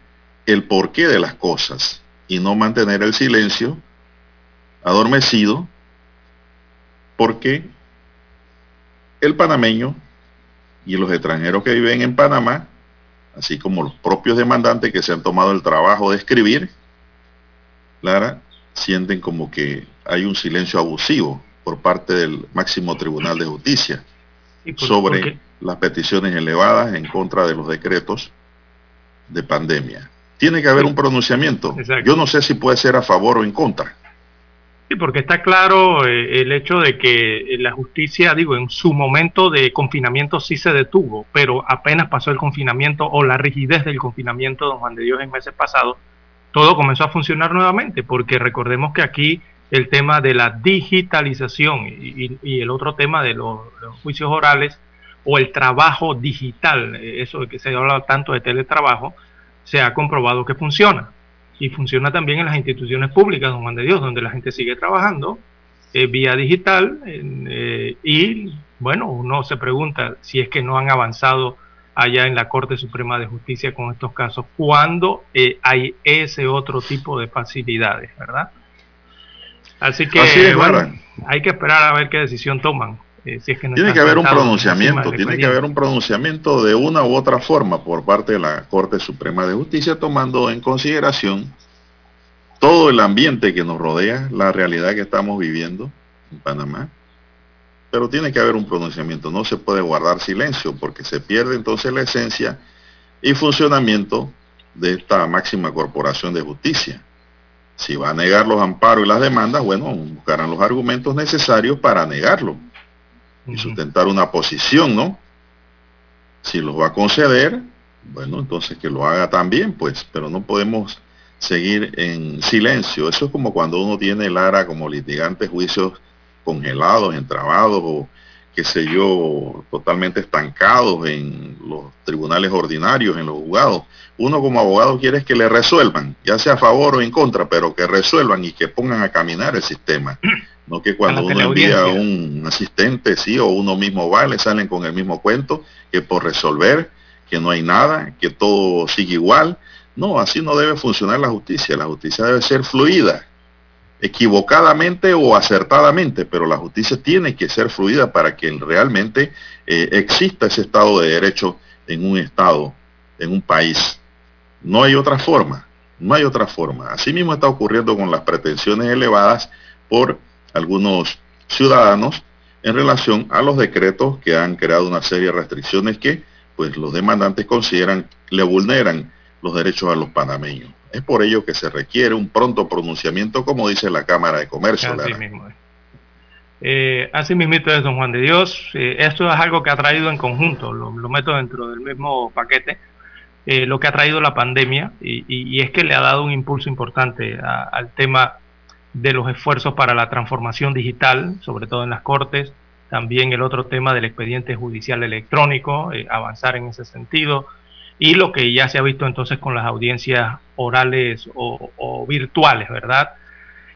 el porqué de las cosas y no mantener el silencio adormecido porque el panameño y los extranjeros que viven en Panamá, así como los propios demandantes que se han tomado el trabajo de escribir, Lara, sienten como que hay un silencio abusivo por parte del máximo Tribunal de Justicia sobre las peticiones elevadas en contra de los decretos de pandemia. Tiene que haber un pronunciamiento. Yo no sé si puede ser a favor o en contra. Sí, porque está claro eh, el hecho de que la justicia, digo, en su momento de confinamiento sí se detuvo, pero apenas pasó el confinamiento o la rigidez del confinamiento, don Juan de Dios, en meses pasados, todo comenzó a funcionar nuevamente, porque recordemos que aquí el tema de la digitalización y, el otro tema de los, juicios orales o el trabajo digital, eso de que se habla tanto de teletrabajo, se ha comprobado que funciona y funciona también en las instituciones públicas, don Juan de Dios, donde la gente sigue trabajando eh, vía digital eh, y bueno, uno se pregunta si es que no han avanzado allá en la Corte Suprema de Justicia con estos casos, cuando eh, hay ese otro tipo de facilidades, ¿verdad? Así que bueno, hay que esperar a ver qué decisión toman. Tiene que haber un pronunciamiento, tiene que haber un pronunciamiento de una u otra forma por parte de la Corte Suprema de Justicia, tomando en consideración todo el ambiente que nos rodea, la realidad que estamos viviendo en Panamá. Pero tiene que haber un pronunciamiento, no se puede guardar silencio porque se pierde entonces la esencia y funcionamiento de esta máxima corporación de justicia. Si va a negar los amparos y las demandas, bueno, buscarán los argumentos necesarios para negarlo y sustentar una posición, ¿no? Si los va a conceder, bueno, entonces que lo haga también, pues, pero no podemos seguir en silencio. Eso es como cuando uno tiene Lara como litigante juicios congelados, entrabados o qué sé yo, totalmente estancados en los tribunales ordinarios, en los juzgados. Uno como abogado quiere que le resuelvan, ya sea a favor o en contra, pero que resuelvan y que pongan a caminar el sistema. No que cuando uno envía a un asistente, sí, o uno mismo va, le salen con el mismo cuento, que por resolver, que no hay nada, que todo sigue igual. No, así no debe funcionar la justicia. La justicia debe ser fluida, equivocadamente o acertadamente, pero la justicia tiene que ser fluida para que realmente eh, exista ese Estado de Derecho en un Estado, en un país. No hay otra forma, no hay otra forma. Así mismo está ocurriendo con las pretensiones elevadas por algunos ciudadanos en relación a los decretos que han creado una serie de restricciones que pues los demandantes consideran le vulneran los derechos a los panameños. Es por ello que se requiere un pronto pronunciamiento, como dice la Cámara de Comercio. Así mismo eh, así mismo es, don Juan de Dios. Eh, esto es algo que ha traído en conjunto, lo, meto dentro del mismo paquete, eh, lo que ha traído la pandemia y, es que le ha dado un impulso importante al tema de los esfuerzos para la transformación digital, sobre todo en las cortes, también el otro tema del expediente judicial electrónico, eh, avanzar en ese sentido, y lo que ya se ha visto entonces con las audiencias orales o, virtuales, ¿verdad?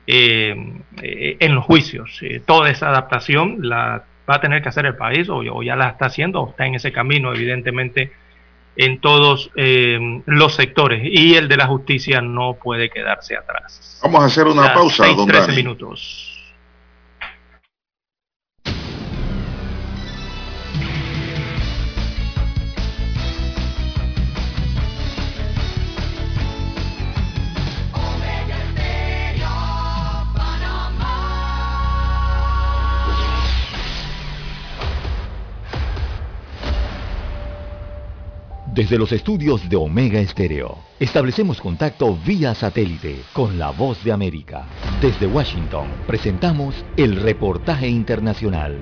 Eh, eh, en los juicios. toda esa adaptación la va a tener que hacer el país o, o, ya la está haciendo o está en ese camino, evidentemente, en todos eh, los sectores y el de la justicia no puede quedarse atrás. Vamos a hacer una pausa, 13 minutos. Desde los estudios de Omega Estéreo, establecemos contacto vía satélite con la voz de América. Desde Washington, presentamos el reportaje internacional.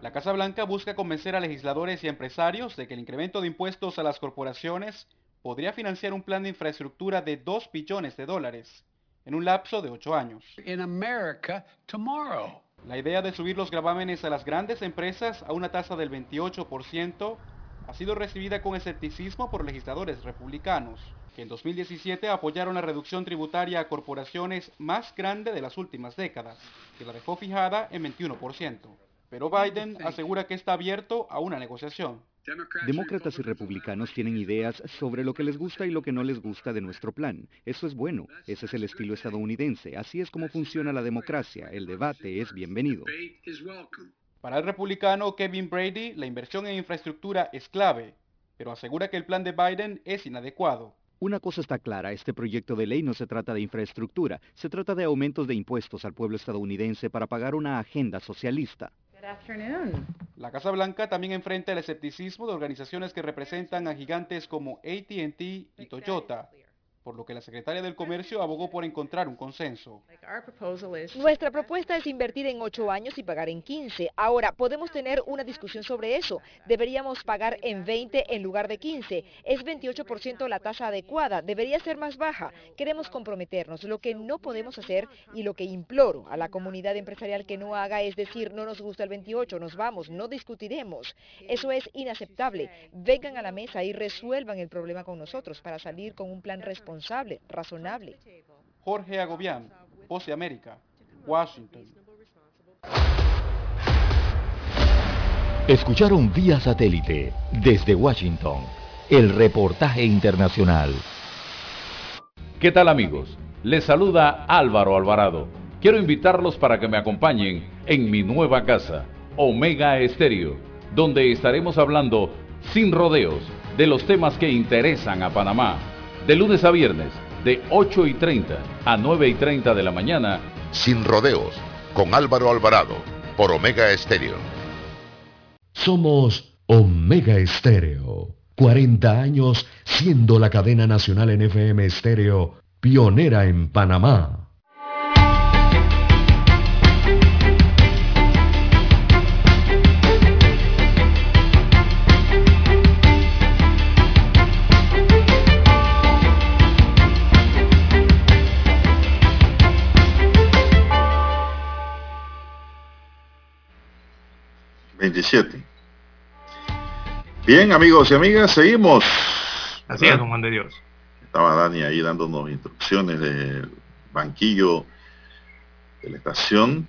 La Casa Blanca busca convencer a legisladores y empresarios de que el incremento de impuestos a las corporaciones podría financiar un plan de infraestructura de 2 billones de dólares en un lapso de 8 años. In America, tomorrow. La idea de subir los gravámenes a las grandes empresas a una tasa del 28% ha sido recibida con escepticismo por legisladores republicanos, que en 2017 apoyaron la reducción tributaria a corporaciones más grande de las últimas décadas, que la dejó fijada en 21%. Pero Biden asegura que está abierto a una negociación. Demócratas y republicanos tienen ideas sobre lo que les gusta y lo que no les gusta de nuestro plan. Eso es bueno. Ese es el estilo estadounidense. Así es como funciona la democracia. El debate es bienvenido. Para el republicano Kevin Brady, la inversión en infraestructura es clave, pero asegura que el plan de Biden es inadecuado. Una cosa está clara, este proyecto de ley no se trata de infraestructura, se trata de aumentos de impuestos al pueblo estadounidense para pagar una agenda socialista. La Casa Blanca también enfrenta el escepticismo de organizaciones que representan a gigantes como ATT y Toyota, por lo que la secretaria del Comercio abogó por encontrar un consenso. Nuestra propuesta es invertir en 8 años y pagar en 15. Ahora, podemos tener una discusión sobre eso. Deberíamos pagar en 20 en lugar de 15. Es 28% la tasa adecuada. Debería ser más baja. Queremos comprometernos. Lo que no podemos hacer y lo que imploro a la comunidad empresarial que no haga es decir, no nos gusta el 28, nos vamos, no discutiremos. Eso es inaceptable. Vengan a la mesa y resuelvan el problema con nosotros para salir con un plan responsable responsable, razonable. Jorge Agobián, Voz de América, Washington. Escucharon vía satélite desde Washington el reportaje internacional. ¿Qué tal amigos? Les saluda Álvaro Alvarado. Quiero invitarlos para que me acompañen en mi nueva casa, Omega Estéreo, donde estaremos hablando sin rodeos de los temas que interesan a Panamá de lunes a viernes, de 8 y 30 a 9 y 30 de la mañana. Sin rodeos, con Álvaro Alvarado, por Omega Estéreo. Somos Omega Estéreo. 40 años siendo la cadena nacional en FM Estéreo, pionera en Panamá. 27. Bien, amigos y amigas, seguimos. Así es, don Juan de Dios. Estaba Dani ahí dándonos instrucciones del banquillo de la estación.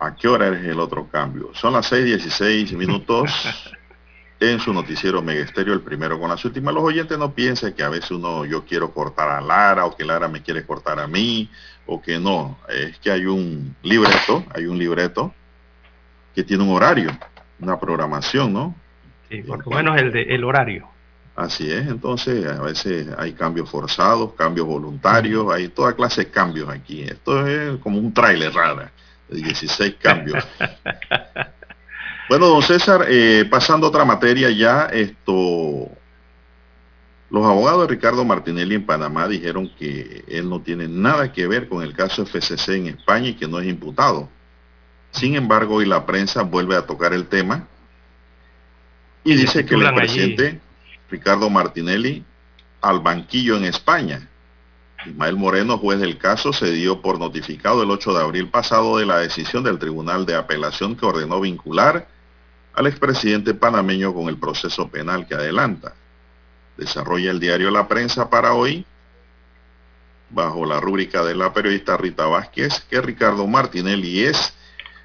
¿A qué hora es el otro cambio? Son las 6.16 minutos [laughs] en su noticiero Megesterio, el primero con las últimas. Los oyentes no piensen que a veces uno yo quiero cortar a Lara o que Lara me quiere cortar a mí o que no. Es que hay un libreto, hay un libreto que tiene un horario una programación, ¿no? Sí, por lo menos el, de, el horario. Así es, entonces a veces hay cambios forzados, cambios voluntarios, hay toda clase de cambios aquí. Esto es como un tráiler rara, de 16 [laughs] cambios. bueno, don César, eh, pasando a otra materia ya, esto, los abogados de Ricardo Martinelli en Panamá dijeron que él no tiene nada que ver con el caso FCC en España y que no es imputado. Sin embargo, hoy la prensa vuelve a tocar el tema y dice que el presidente Ricardo Martinelli al banquillo en España. Ismael Moreno, juez del caso, se dio por notificado el 8 de abril pasado de la decisión del Tribunal de Apelación que ordenó vincular al expresidente panameño con el proceso penal que adelanta. Desarrolla el diario La Prensa para hoy, bajo la rúbrica de la periodista Rita Vázquez, que Ricardo Martinelli es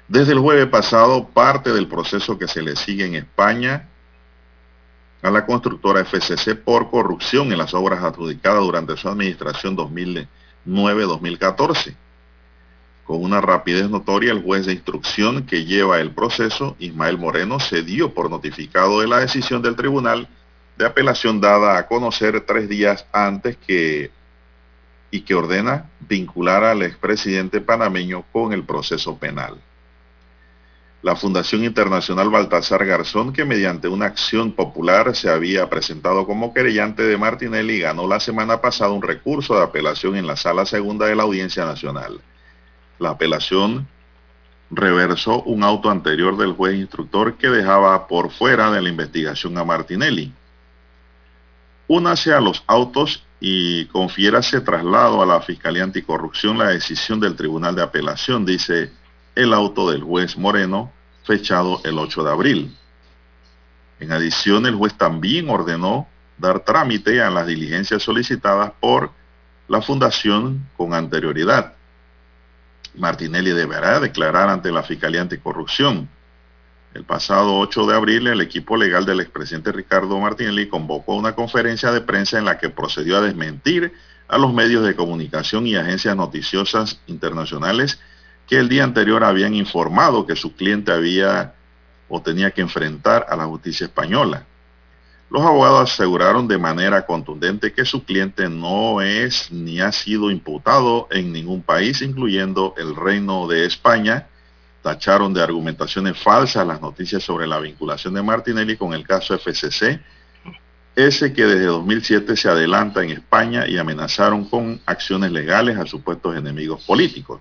desde el jueves pasado, parte del proceso que se le sigue en España a la constructora FCC por corrupción en las obras adjudicadas durante su administración 2009-2014. Con una rapidez notoria, el juez de instrucción que lleva el proceso, Ismael Moreno, se dio por notificado de la decisión del tribunal de apelación dada a conocer tres días antes que y que ordena vincular al expresidente panameño con el proceso penal la Fundación Internacional Baltasar Garzón, que mediante una acción popular se había presentado como querellante de Martinelli, ganó la semana pasada un recurso de apelación en la Sala Segunda de la Audiencia Nacional. La apelación reversó un auto anterior del juez instructor que dejaba por fuera de la investigación a Martinelli. Únase a los autos y confiérase traslado a la Fiscalía Anticorrupción la decisión del Tribunal de Apelación, dice el auto del juez Moreno, fechado el 8 de abril. En adición, el juez también ordenó dar trámite a las diligencias solicitadas por la Fundación con anterioridad. Martinelli deberá declarar ante la Fiscalía Anticorrupción. El pasado 8 de abril, el equipo legal del expresidente Ricardo Martinelli convocó una conferencia de prensa en la que procedió a desmentir a los medios de comunicación y agencias noticiosas internacionales que el día anterior habían informado que su cliente había o tenía que enfrentar a la justicia española. Los abogados aseguraron de manera contundente que su cliente no es ni ha sido imputado en ningún país, incluyendo el Reino de España, tacharon de argumentaciones falsas las noticias sobre la vinculación de Martinelli con el caso FCC, ese que desde 2007 se adelanta en España y amenazaron con acciones legales a supuestos enemigos políticos.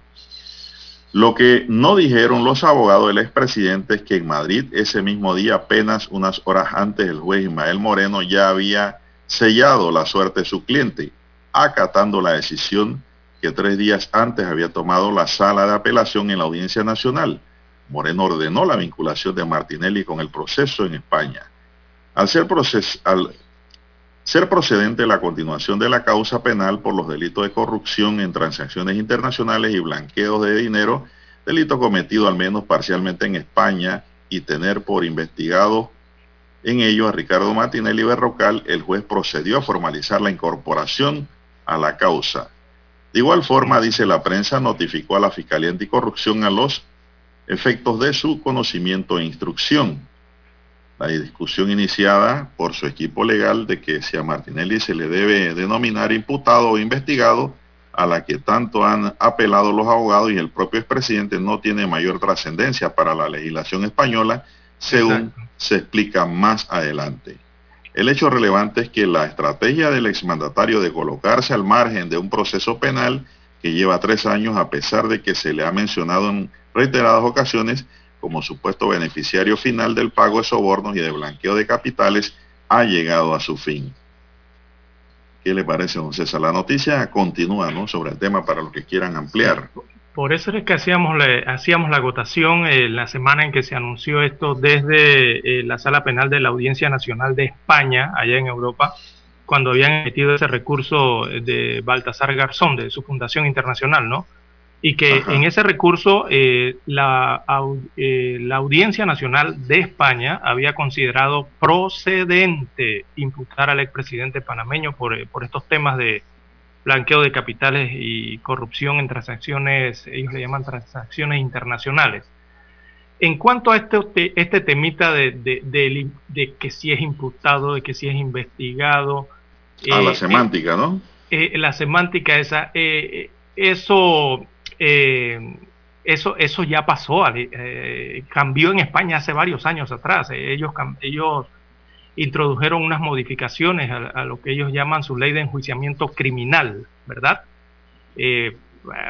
Lo que no dijeron los abogados del expresidente es que en Madrid ese mismo día, apenas unas horas antes, el juez Ismael Moreno ya había sellado la suerte de su cliente, acatando la decisión que tres días antes había tomado la sala de apelación en la Audiencia Nacional. Moreno ordenó la vinculación de Martinelli con el proceso en España. Al ser, al ser procedente la continuación de la causa penal por los delitos de corrupción en transacciones internacionales y blanqueos de dinero, delito cometido al menos parcialmente en España, y tener por investigado en ello a Ricardo Martinelli Berrocal, el juez procedió a formalizar la incorporación a la causa. De igual forma, dice la prensa, notificó a la Fiscalía Anticorrupción a los efectos de su conocimiento e instrucción. La discusión iniciada por su equipo legal de que si a Martinelli se le debe denominar imputado o investigado, a la que tanto han apelado los abogados y el propio expresidente no tiene mayor trascendencia para la legislación española, según se explica más adelante. El hecho relevante es que la estrategia del exmandatario de colocarse al margen de un proceso penal que lleva tres años a pesar de que se le ha mencionado en reiteradas ocasiones como supuesto beneficiario final del pago de sobornos y de blanqueo de capitales, ha llegado a su fin. ¿Qué le parece, don César? La noticia continúa ¿no? sobre el tema para los que quieran ampliar. Por eso es que hacíamos la, hacíamos la agotación eh, la semana en que se anunció esto desde eh, la sala penal de la Audiencia Nacional de España, allá en Europa, cuando habían emitido ese recurso de Baltasar Garzón, de su fundación internacional, ¿no? Y que en ese recurso eh, la, la Audiencia Nacional de España había considerado procedente imputar al expresidente panameño por, por estos temas de blanqueo de capitales y corrupción en transacciones, ellos le llaman transacciones internacionales. En cuanto a este, este temita de, de, que si es imputado, de que si es investigado. A ah, la eh, semántica, ¿no? Eh, la semántica esa, eh, eso, eso, ya pasó, cambió en España hace varios años atrás. ellos, ellos introdujeron unas modificaciones a, lo que ellos llaman su ley de enjuiciamiento criminal, ¿verdad? Eh,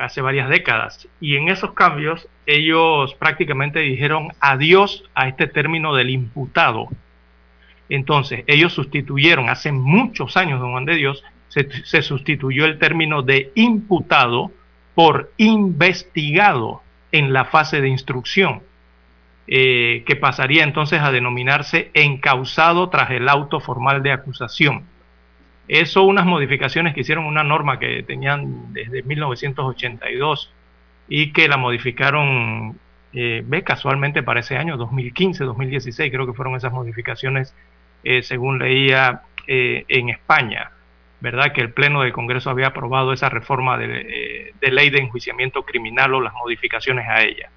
hace varias décadas. Y en esos cambios ellos prácticamente dijeron adiós a este término del imputado. Entonces, ellos sustituyeron, hace muchos años, don Juan de Dios, se sustituyó el término de imputado por investigado en la fase de instrucción. Eh, que pasaría entonces a denominarse encausado tras el auto formal de acusación. Eso unas modificaciones que hicieron una norma que tenían desde 1982 y que la modificaron, eh, ve casualmente para ese año, 2015, 2016, creo que fueron esas modificaciones, eh, según leía en España, ¿verdad? Que el Pleno del Congreso había aprobado esa reforma de ley de enjuiciamiento criminal o las modificaciones a ella.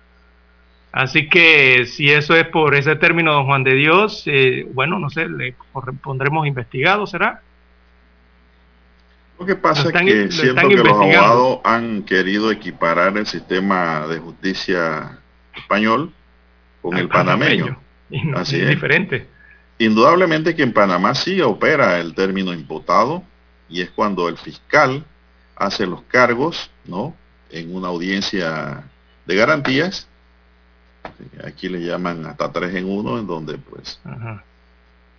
Así que si eso es por ese término, don Juan de Dios, eh, bueno, no sé, le pondremos investigado, ¿será? Lo que pasa es que siento que los abogados han querido equiparar el sistema de justicia español con el panameño. Así es, diferente. Indudablemente que en Panamá sí opera el término imputado y es cuando el fiscal hace los cargos, ¿no? En una audiencia de garantías Aquí le llaman hasta tres en uno, en donde pues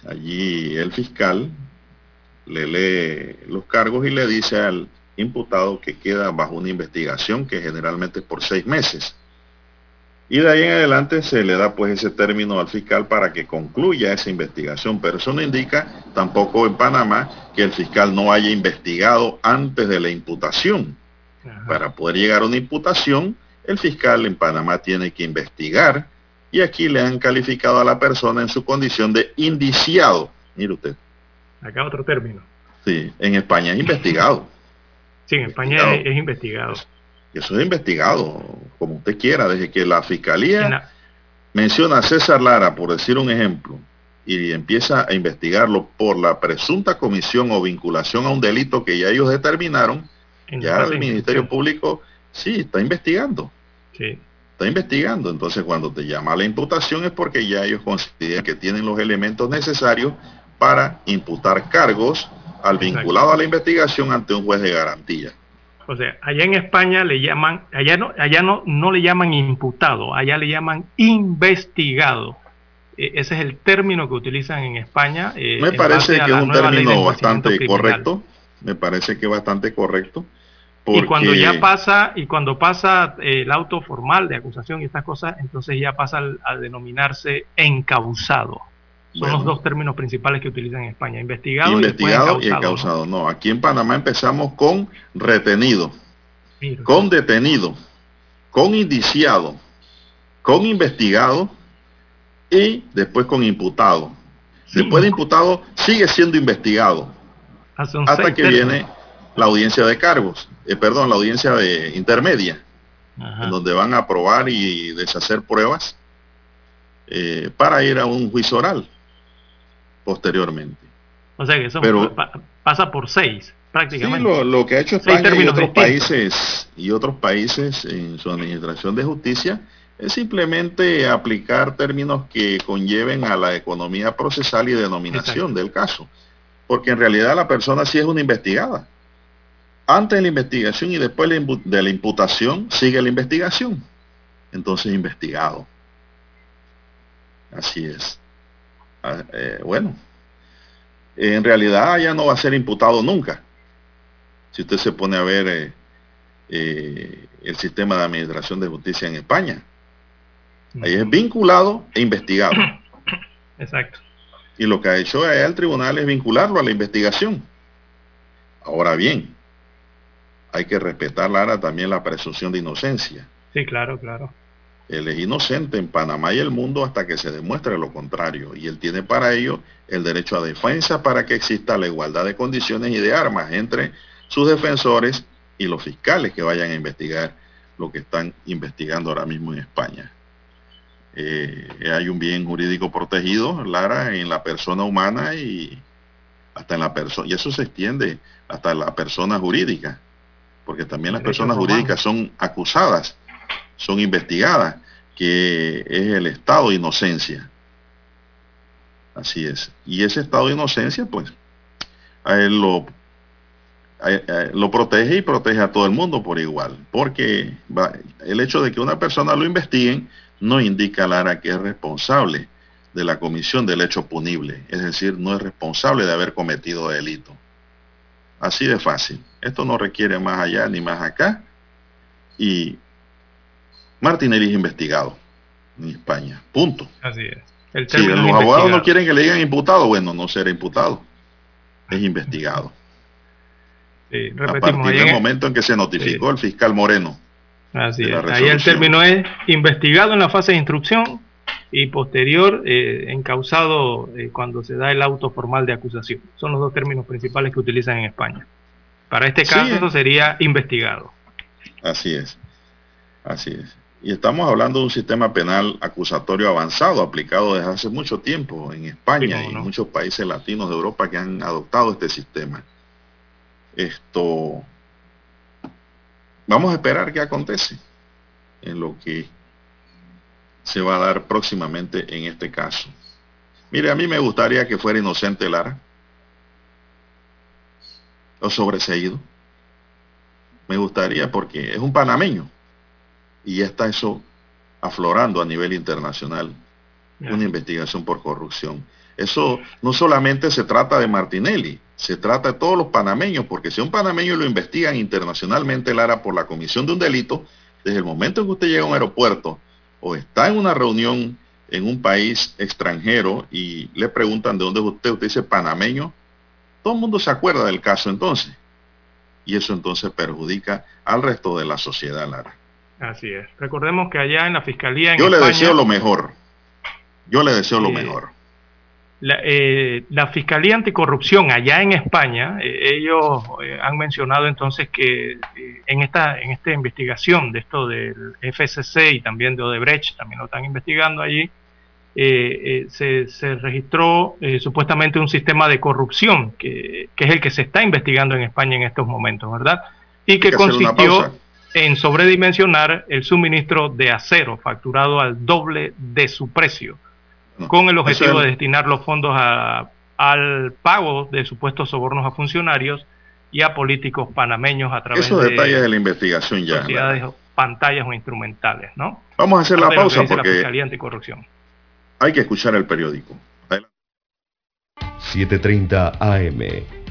allí el fiscal le lee los cargos y le dice al imputado que queda bajo una investigación que generalmente es por seis meses. Y de ahí en adelante se le da pues ese término al fiscal para que concluya esa investigación. Pero eso no indica tampoco en Panamá que el fiscal no haya investigado antes de la imputación. Para poder llegar a una imputación el fiscal en Panamá tiene que investigar y aquí le han calificado a la persona en su condición de indiciado. Mire usted. Acá otro término. Sí, en España es investigado. Sí, en España es, investigado. Eso es investigado, como usted quiera, desde que la fiscalía menciona a César Lara, por decir un ejemplo, y empieza a investigarlo por la presunta comisión o vinculación a un delito que ya ellos determinaron, ya el Ministerio Público sí está investigando. está investigando. Entonces cuando te llama la imputación es porque ya ellos consideran que tienen los elementos necesarios para imputar cargos al vinculado a la investigación ante un juez de garantía. O sea, allá en España le llaman, allá no, allá no, no le llaman imputado, allá le llaman investigado. E, ese es el término que utilizan en España. Eh, me parece que es un término bastante correcto. Me parece que es bastante correcto. Y cuando ya pasa, y cuando pasa eh, el auto formal de acusación y estas cosas, entonces ya pasa a denominarse encausado. Son los dos términos principales que utilizan en España, investigado, investigado y, encausado. ¿no? aquí en Panamá empezamos con retenido, con detenido, con indiciado, con investigado y después con imputado. Después de imputado sigue siendo investigado hasta que viene la audiencia de cargos, eh, perdón, la audiencia de intermedia, en donde van a probar y deshacer pruebas eh, para ir a un juicio oral posteriormente. O sea que eso pasa por seis, prácticamente. Sí, lo, que ha hecho España y otros países y otros países en su administración de justicia es simplemente aplicar términos que conlleven a la economía procesal y denominación del caso. Porque en realidad la persona sí es una investigada. Antes de la investigación y después de la imputación sigue la investigación. Entonces investigado. Así es. Ah, eh, bueno, en realidad ya no va a ser imputado nunca. Si usted se pone a ver eh, eh, el sistema de administración de justicia en España, ahí es vinculado e investigado. [coughs] Exacto. Y lo que ha hecho el tribunal es vincularlo a la investigación. Ahora bien, hay que respetar, Lara, también la presunción de inocencia. Sí, claro, claro. Él es inocente en Panamá y el mundo hasta que se demuestre lo contrario. Y él tiene para ello el derecho a defensa para que exista la igualdad de condiciones y de armas entre sus defensores y los fiscales que vayan a investigar lo que están investigando ahora mismo en España. Eh, hay un bien jurídico protegido, Lara, en la persona humana y hasta en la persona, y eso se extiende hasta la persona jurídica, porque también las personas jurídicas son acusadas son investigadas, que es el estado de inocencia. Así es. Y ese estado de inocencia, pues, a él lo, lo protege y protege a todo el mundo por igual. Porque el hecho de que una persona lo investiguen no indica, Lara, que es responsable de la comisión del hecho punible. Es decir, no es responsable de haber cometido delito. Así de fácil. Esto no requiere más allá ni más acá. Y Martinelli es investigado en España. Punto. Así es. si los abogados no quieren que le digan imputado, bueno, no será imputado. Es investigado. a partir del momento en que se notificó el fiscal Moreno. Así es. Ahí el término es investigado en la fase de instrucción y posterior eh, encausado eh, cuando se da el auto formal de acusación. Son los dos términos principales que utilizan en España. Para este caso sería investigado. Así es. Así es. Y estamos hablando de un sistema penal acusatorio avanzado, aplicado desde hace mucho tiempo en España y en muchos países latinos de Europa que han adoptado este sistema. Esto, vamos a esperar qué acontece en lo que se va a dar próximamente en este caso. Mire, a mí me gustaría que fuera inocente Lara o sobreseído. Me gustaría porque es un panameño y ya está eso aflorando a nivel internacional, una investigación por corrupción. Eso no solamente se trata de Martinelli, se trata de todos los panameños, porque si un panameño lo investigan internacionalmente, Lara, por la comisión de un delito, desde el momento en que usted llega a un aeropuerto o está en una reunión en un país extranjero y le preguntan de dónde es usted, usted dice panameño, todo el mundo se acuerda del caso entonces. Y eso entonces perjudica al resto de la sociedad, Lara. Así es. Recordemos que allá en la Fiscalía... En Yo le deseo lo mejor. Yo le deseo lo mejor. La, eh, la, Fiscalía Anticorrupción allá en España, eh, ellos eh, han mencionado entonces que en esta en esta investigación de esto del FCC y también de Odebrecht, también lo están investigando allí, se, se, registró supuestamente un sistema de corrupción que, que, es el que se está investigando en España en estos momentos, ¿verdad? Y que, consistió en sobredimensionar el suministro de acero facturado al doble de su precio, con el objetivo de destinar los fondos al pago de supuestos sobornos a funcionarios y a políticos panameños a través Esos detalles de la investigación ya. Sociedades, pantallas o instrumentales, ¿no? Vamos a hacer la pausa porque la hay que escuchar el periódico. 7.30 AM.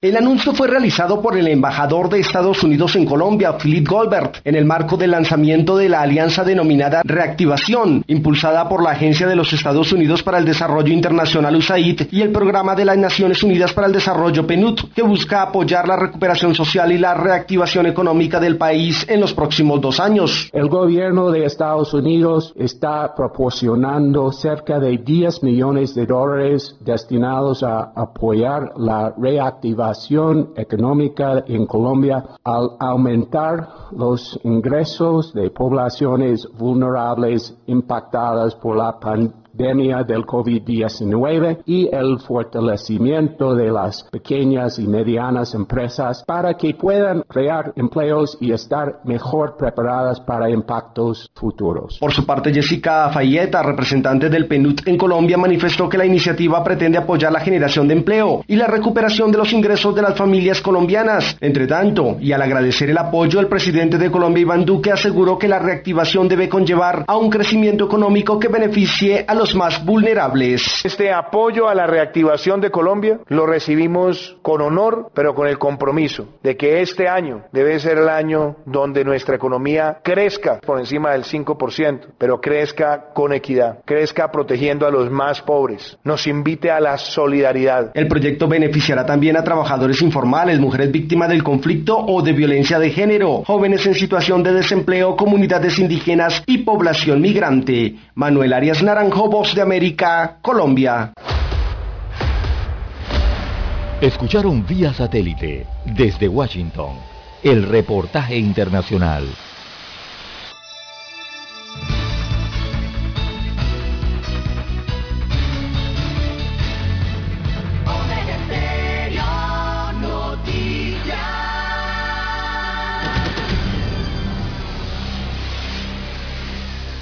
El anuncio fue realizado por el embajador de Estados Unidos en Colombia, Philip Goldberg, en el marco del lanzamiento de la alianza denominada Reactivación, impulsada por la Agencia de los Estados Unidos para el Desarrollo Internacional USAID y el Programa de las Naciones Unidas para el Desarrollo PNUD, que busca apoyar la recuperación social y la reactivación económica del país en los próximos dos años. El gobierno de Estados Unidos está proporcionando cerca de 10 millones de dólares destinados a apoyar la reactivación económica en Colombia al aumentar los ingresos de poblaciones vulnerables impactadas por la pandemia del COVID-19 y el fortalecimiento de las pequeñas y medianas empresas para que puedan crear empleos y estar mejor preparadas para impactos futuros. Por su parte, Jessica Fayeta, representante del PNUD en Colombia, manifestó que la iniciativa pretende apoyar la generación de empleo y la recuperación de los ingresos de las familias colombianas. Entre tanto, y al agradecer el apoyo, el presidente de Colombia, Iván Duque, aseguró que la reactivación debe conllevar a un crecimiento económico que beneficie a los más vulnerables. Este apoyo a la reactivación de Colombia lo recibimos con honor, pero con el compromiso de que este año debe ser el año donde nuestra economía crezca por encima del 5%, pero crezca con equidad, crezca protegiendo a los más pobres, nos invite a la solidaridad. El proyecto beneficiará también a trabajadores informales, mujeres víctimas del conflicto o de violencia de género, jóvenes en situación de desempleo, comunidades indígenas y población migrante. Manuel Arias Naranjo, de América, Colombia. Escucharon vía satélite desde Washington el reportaje internacional.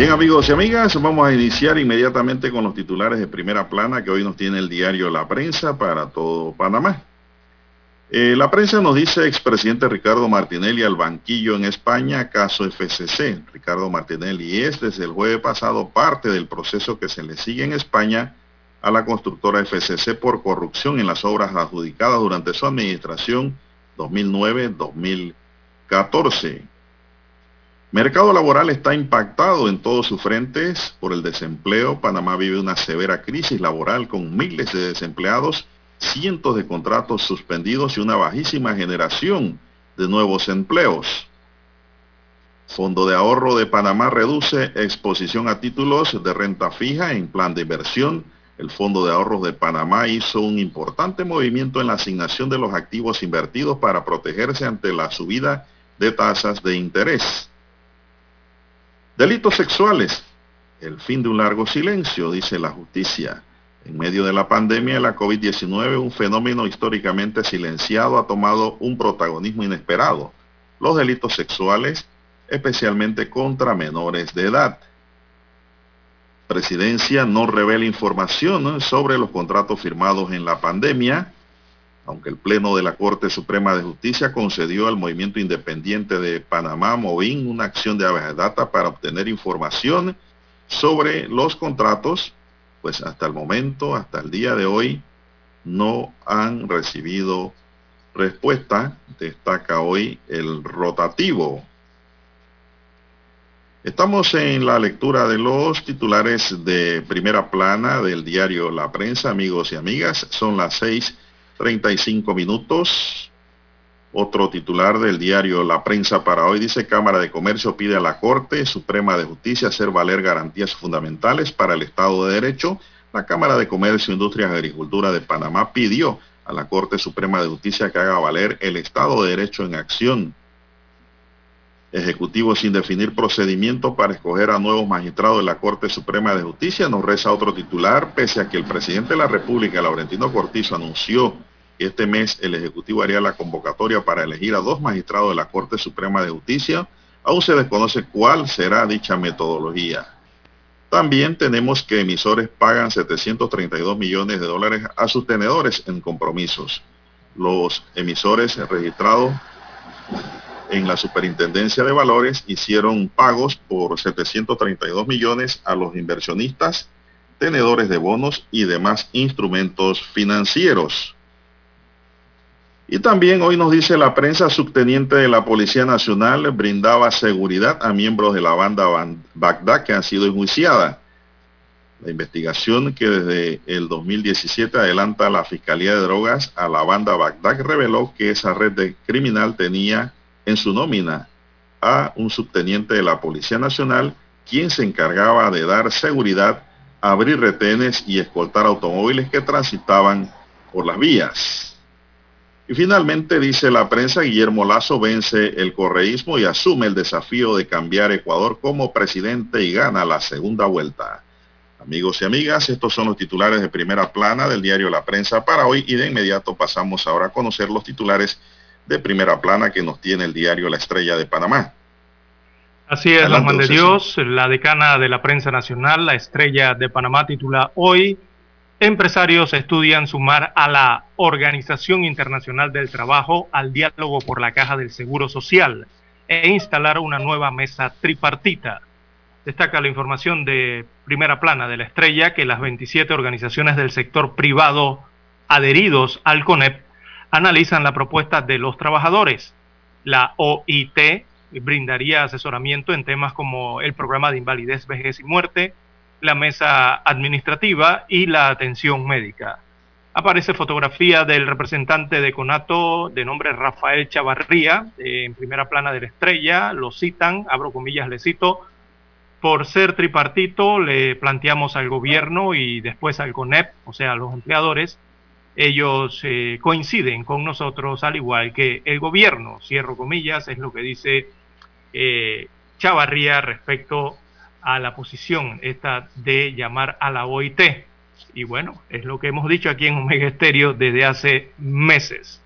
Bien amigos y amigas, vamos a iniciar inmediatamente con los titulares de primera plana que hoy nos tiene el diario La Prensa para todo Panamá. Eh, la prensa nos dice expresidente Ricardo Martinelli al banquillo en España, caso FCC. Ricardo Martinelli es desde el jueves pasado parte del proceso que se le sigue en España a la constructora FCC por corrupción en las obras adjudicadas durante su administración 2009-2014. Mercado laboral está impactado en todos sus frentes por el desempleo. Panamá vive una severa crisis laboral con miles de desempleados, cientos de contratos suspendidos y una bajísima generación de nuevos empleos. Fondo de ahorro de Panamá reduce exposición a títulos de renta fija en plan de inversión. El Fondo de Ahorros de Panamá hizo un importante movimiento en la asignación de los activos invertidos para protegerse ante la subida de tasas de interés. Delitos sexuales. El fin de un largo silencio, dice la justicia. En medio de la pandemia de la COVID-19, un fenómeno históricamente silenciado ha tomado un protagonismo inesperado. Los delitos sexuales, especialmente contra menores de edad. Presidencia no revela información sobre los contratos firmados en la pandemia. Aunque el Pleno de la Corte Suprema de Justicia concedió al Movimiento Independiente de Panamá, MOVIN, una acción de data para obtener información sobre los contratos, pues hasta el momento, hasta el día de hoy, no han recibido respuesta, destaca hoy el rotativo. Estamos en la lectura de los titulares de primera plana del diario La Prensa, amigos y amigas. Son las 6.35 minutos. Otro titular del diario La Prensa para hoy dice Cámara de Comercio pide a la Corte Suprema de Justicia hacer valer garantías fundamentales para el Estado de Derecho. La Cámara de Comercio, Industrias y Agricultura de Panamá pidió a la Corte Suprema de Justicia que haga valer el Estado de Derecho en acción. Ejecutivo sin definir procedimiento para escoger a nuevos magistrados de la Corte Suprema de Justicia, nos reza otro titular, pese a que el presidente de la República, Laurentino Cortizo, anunció este mes el Ejecutivo haría la convocatoria para elegir a dos magistrados de la Corte Suprema de Justicia, aún se desconoce cuál será dicha metodología. También tenemos que emisores pagan 732 millones de dólares a sus tenedores en compromisos. Los emisores registrados en la Superintendencia de Valores hicieron pagos por 732 millones a los inversionistas, tenedores de bonos y demás instrumentos financieros. Y también hoy nos dice la prensa subteniente de la Policía Nacional brindaba seguridad a miembros de la banda Bagdad que han sido enjuiciadas. La investigación que desde el 2017 adelanta la Fiscalía de Drogas a la banda Bagdad reveló que esa red de criminal tenía en su nómina a un subteniente de la Policía Nacional quien se encargaba de dar seguridad, abrir retenes y escoltar automóviles que transitaban por las vías. Y finalmente, dice la prensa, Guillermo Lazo vence el correísmo y asume el desafío de cambiar Ecuador como presidente y gana la segunda vuelta. Amigos y amigas, estos son los titulares de primera plana del diario La Prensa para hoy y de inmediato pasamos ahora a conocer los titulares de primera plana que nos tiene el diario La Estrella de Panamá. Así es, Juan de Dios, la decana de la prensa nacional, la Estrella de Panamá titula hoy Empresarios estudian sumar a la Organización Internacional del Trabajo al diálogo por la Caja del Seguro Social e instalar una nueva mesa tripartita. Destaca la información de primera plana de la estrella que las 27 organizaciones del sector privado adheridos al CONEP analizan la propuesta de los trabajadores. La OIT brindaría asesoramiento en temas como el programa de invalidez, vejez y muerte, la mesa administrativa y la atención médica. Aparece fotografía del representante de Conato de nombre Rafael Chavarría eh, en primera plana de la estrella. Lo citan, abro comillas, le cito. Por ser tripartito, le planteamos al gobierno y después al CONEP, o sea, a los empleadores, ellos eh, coinciden con nosotros, al igual que el gobierno, cierro comillas, es lo que dice eh, Chavarría respecto a la posición esta de llamar a la OIT. Y bueno, es lo que hemos dicho aquí en Omega Estéreo desde hace meses.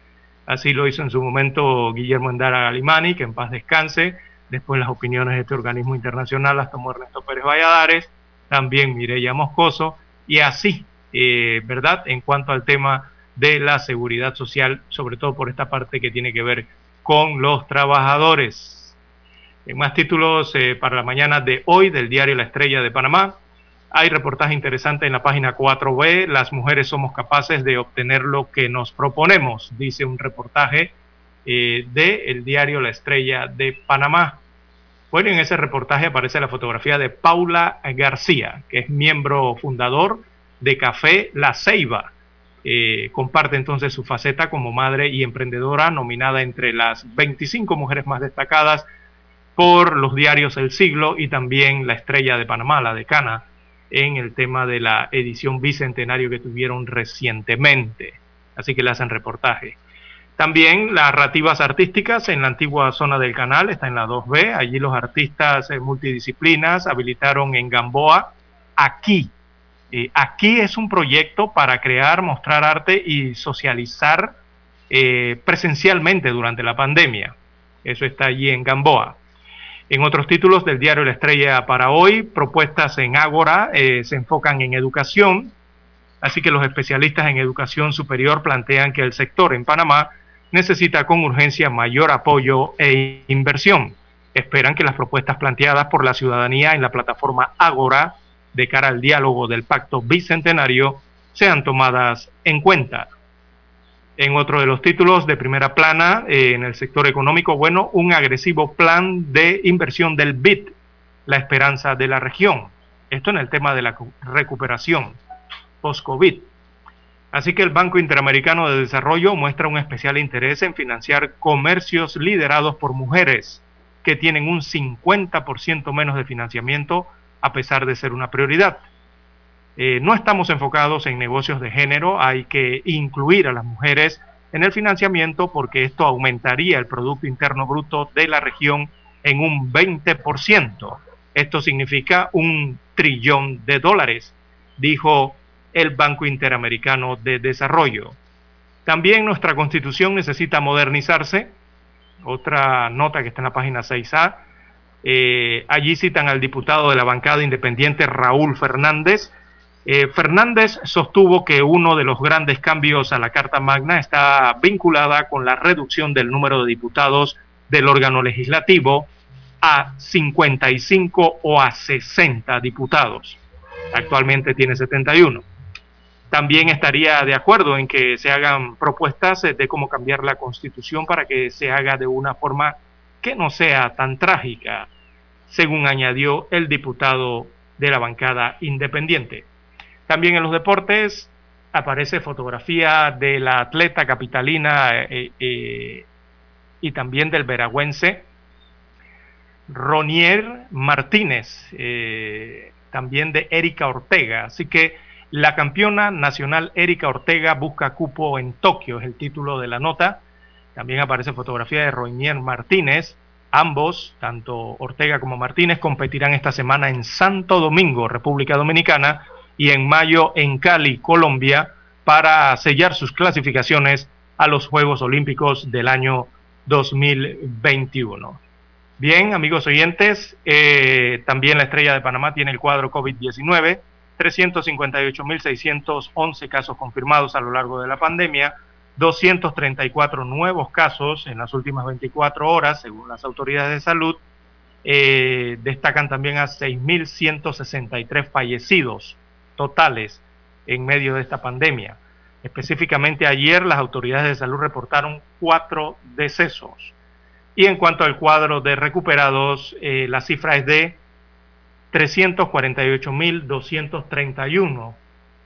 Así lo hizo en su momento Guillermo Endara Galimani, que en paz descanse. Después las opiniones de este organismo internacional las tomó Ernesto Pérez Valladares, también Mireya Moscoso, y así, eh, ¿verdad? En cuanto al tema de la seguridad social, sobre todo por esta parte que tiene que ver con los trabajadores. En más títulos eh, para la mañana de hoy del diario La Estrella de Panamá. Hay reportaje interesante en la página 4B. Las mujeres somos capaces de obtener lo que nos proponemos, dice un reportaje eh, del diario La Estrella de Panamá. Bueno, en ese reportaje aparece la fotografía de Paula García, que es miembro fundador de Café La Ceiba. Eh, comparte entonces su faceta como madre y emprendedora, nominada entre las 25 mujeres más destacadas por los diarios El Siglo y también La Estrella de Panamá, la decana, en el tema de la edición bicentenario que tuvieron recientemente. Así que le hacen reportaje. También las narrativas artísticas en la antigua zona del canal, está en la 2B. Allí los artistas eh, multidisciplinas habilitaron en Gamboa. Aquí, eh, aquí es un proyecto para crear, mostrar arte y socializar eh, presencialmente durante la pandemia. Eso está allí en Gamboa. En otros títulos del diario La Estrella para hoy, propuestas en Ágora eh, se enfocan en educación. Así que los especialistas en educación superior plantean que el sector en Panamá necesita con urgencia mayor apoyo e inversión. Esperan que las propuestas planteadas por la ciudadanía en la plataforma Agora de cara al diálogo del pacto bicentenario sean tomadas en cuenta. En otro de los títulos de primera plana, eh, en el sector económico, bueno, un agresivo plan de inversión del BID, la esperanza de la región. Esto en el tema de la recuperación post-COVID. Así que el Banco Interamericano de Desarrollo muestra un especial interés en financiar comercios liderados por mujeres, que tienen un 50% menos de financiamiento a pesar de ser una prioridad. Eh, no estamos enfocados en negocios de género, hay que incluir a las mujeres en el financiamiento porque esto aumentaría el Producto Interno Bruto de la región en un 20%. Esto significa un trillón de dólares, dijo el Banco Interamericano de Desarrollo. También nuestra constitución necesita modernizarse. Otra nota que está en la página 6A. Eh, allí citan al diputado de la bancada independiente Raúl Fernández. Eh, Fernández sostuvo que uno de los grandes cambios a la Carta Magna está vinculada con la reducción del número de diputados del órgano legislativo a 55 o a 60 diputados. Actualmente tiene 71 también estaría de acuerdo en que se hagan propuestas de cómo cambiar la constitución para que se haga de una forma que no sea tan trágica, según añadió el diputado de la bancada independiente. También en los deportes aparece fotografía de la atleta capitalina eh, eh, y también del veragüense Ronier Martínez, eh, también de Erika Ortega. Así que la campeona nacional Erika Ortega busca cupo en Tokio, es el título de la nota. También aparece fotografía de Roinier Martínez. Ambos, tanto Ortega como Martínez, competirán esta semana en Santo Domingo, República Dominicana, y en mayo en Cali, Colombia, para sellar sus clasificaciones a los Juegos Olímpicos del año 2021. Bien, amigos oyentes, eh, también la estrella de Panamá tiene el cuadro COVID-19 358.611 casos confirmados a lo largo de la pandemia, 234 nuevos casos en las últimas 24 horas, según las autoridades de salud. Eh, destacan también a 6.163 fallecidos totales en medio de esta pandemia. Específicamente ayer las autoridades de salud reportaron cuatro decesos. Y en cuanto al cuadro de recuperados, eh, la cifra es de 348.231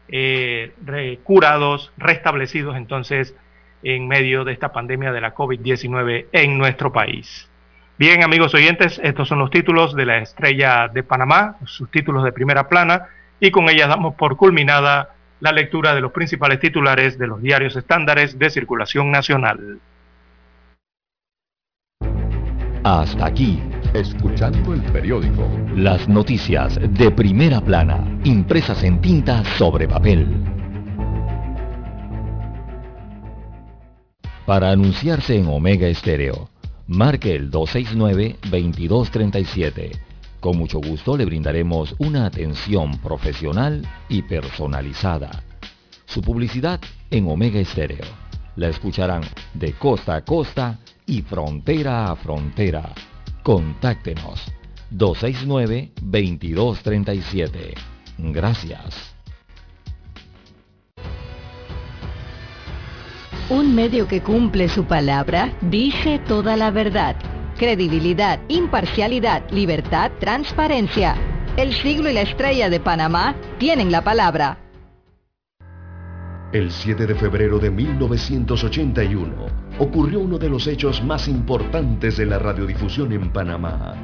eh, curados, restablecidos entonces en medio de esta pandemia de la COVID-19 en nuestro país. Bien, amigos oyentes, estos son los títulos de la estrella de Panamá, sus títulos de primera plana, y con ellas damos por culminada la lectura de los principales titulares de los diarios estándares de circulación nacional. Hasta aquí escuchando el periódico. Las noticias de primera plana, impresas en tinta sobre papel. Para anunciarse en Omega Estéreo, marque el 269-2237. Con mucho gusto le brindaremos una atención profesional y personalizada. Su publicidad en Omega Estéreo. La escucharán de costa a costa y frontera a frontera Contáctenos 269-2237. Gracias. Un medio que cumple su palabra dice toda la verdad. Credibilidad, imparcialidad, libertad, transparencia. El siglo y la estrella de Panamá tienen la palabra. El 7 de febrero de 1981 ocurrió uno de los hechos más importantes de la radiodifusión en Panamá.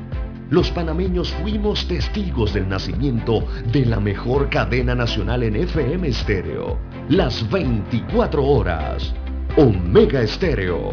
Los panameños fuimos testigos del nacimiento de la mejor cadena nacional en FM estéreo, las 24 horas. Omega Estéreo,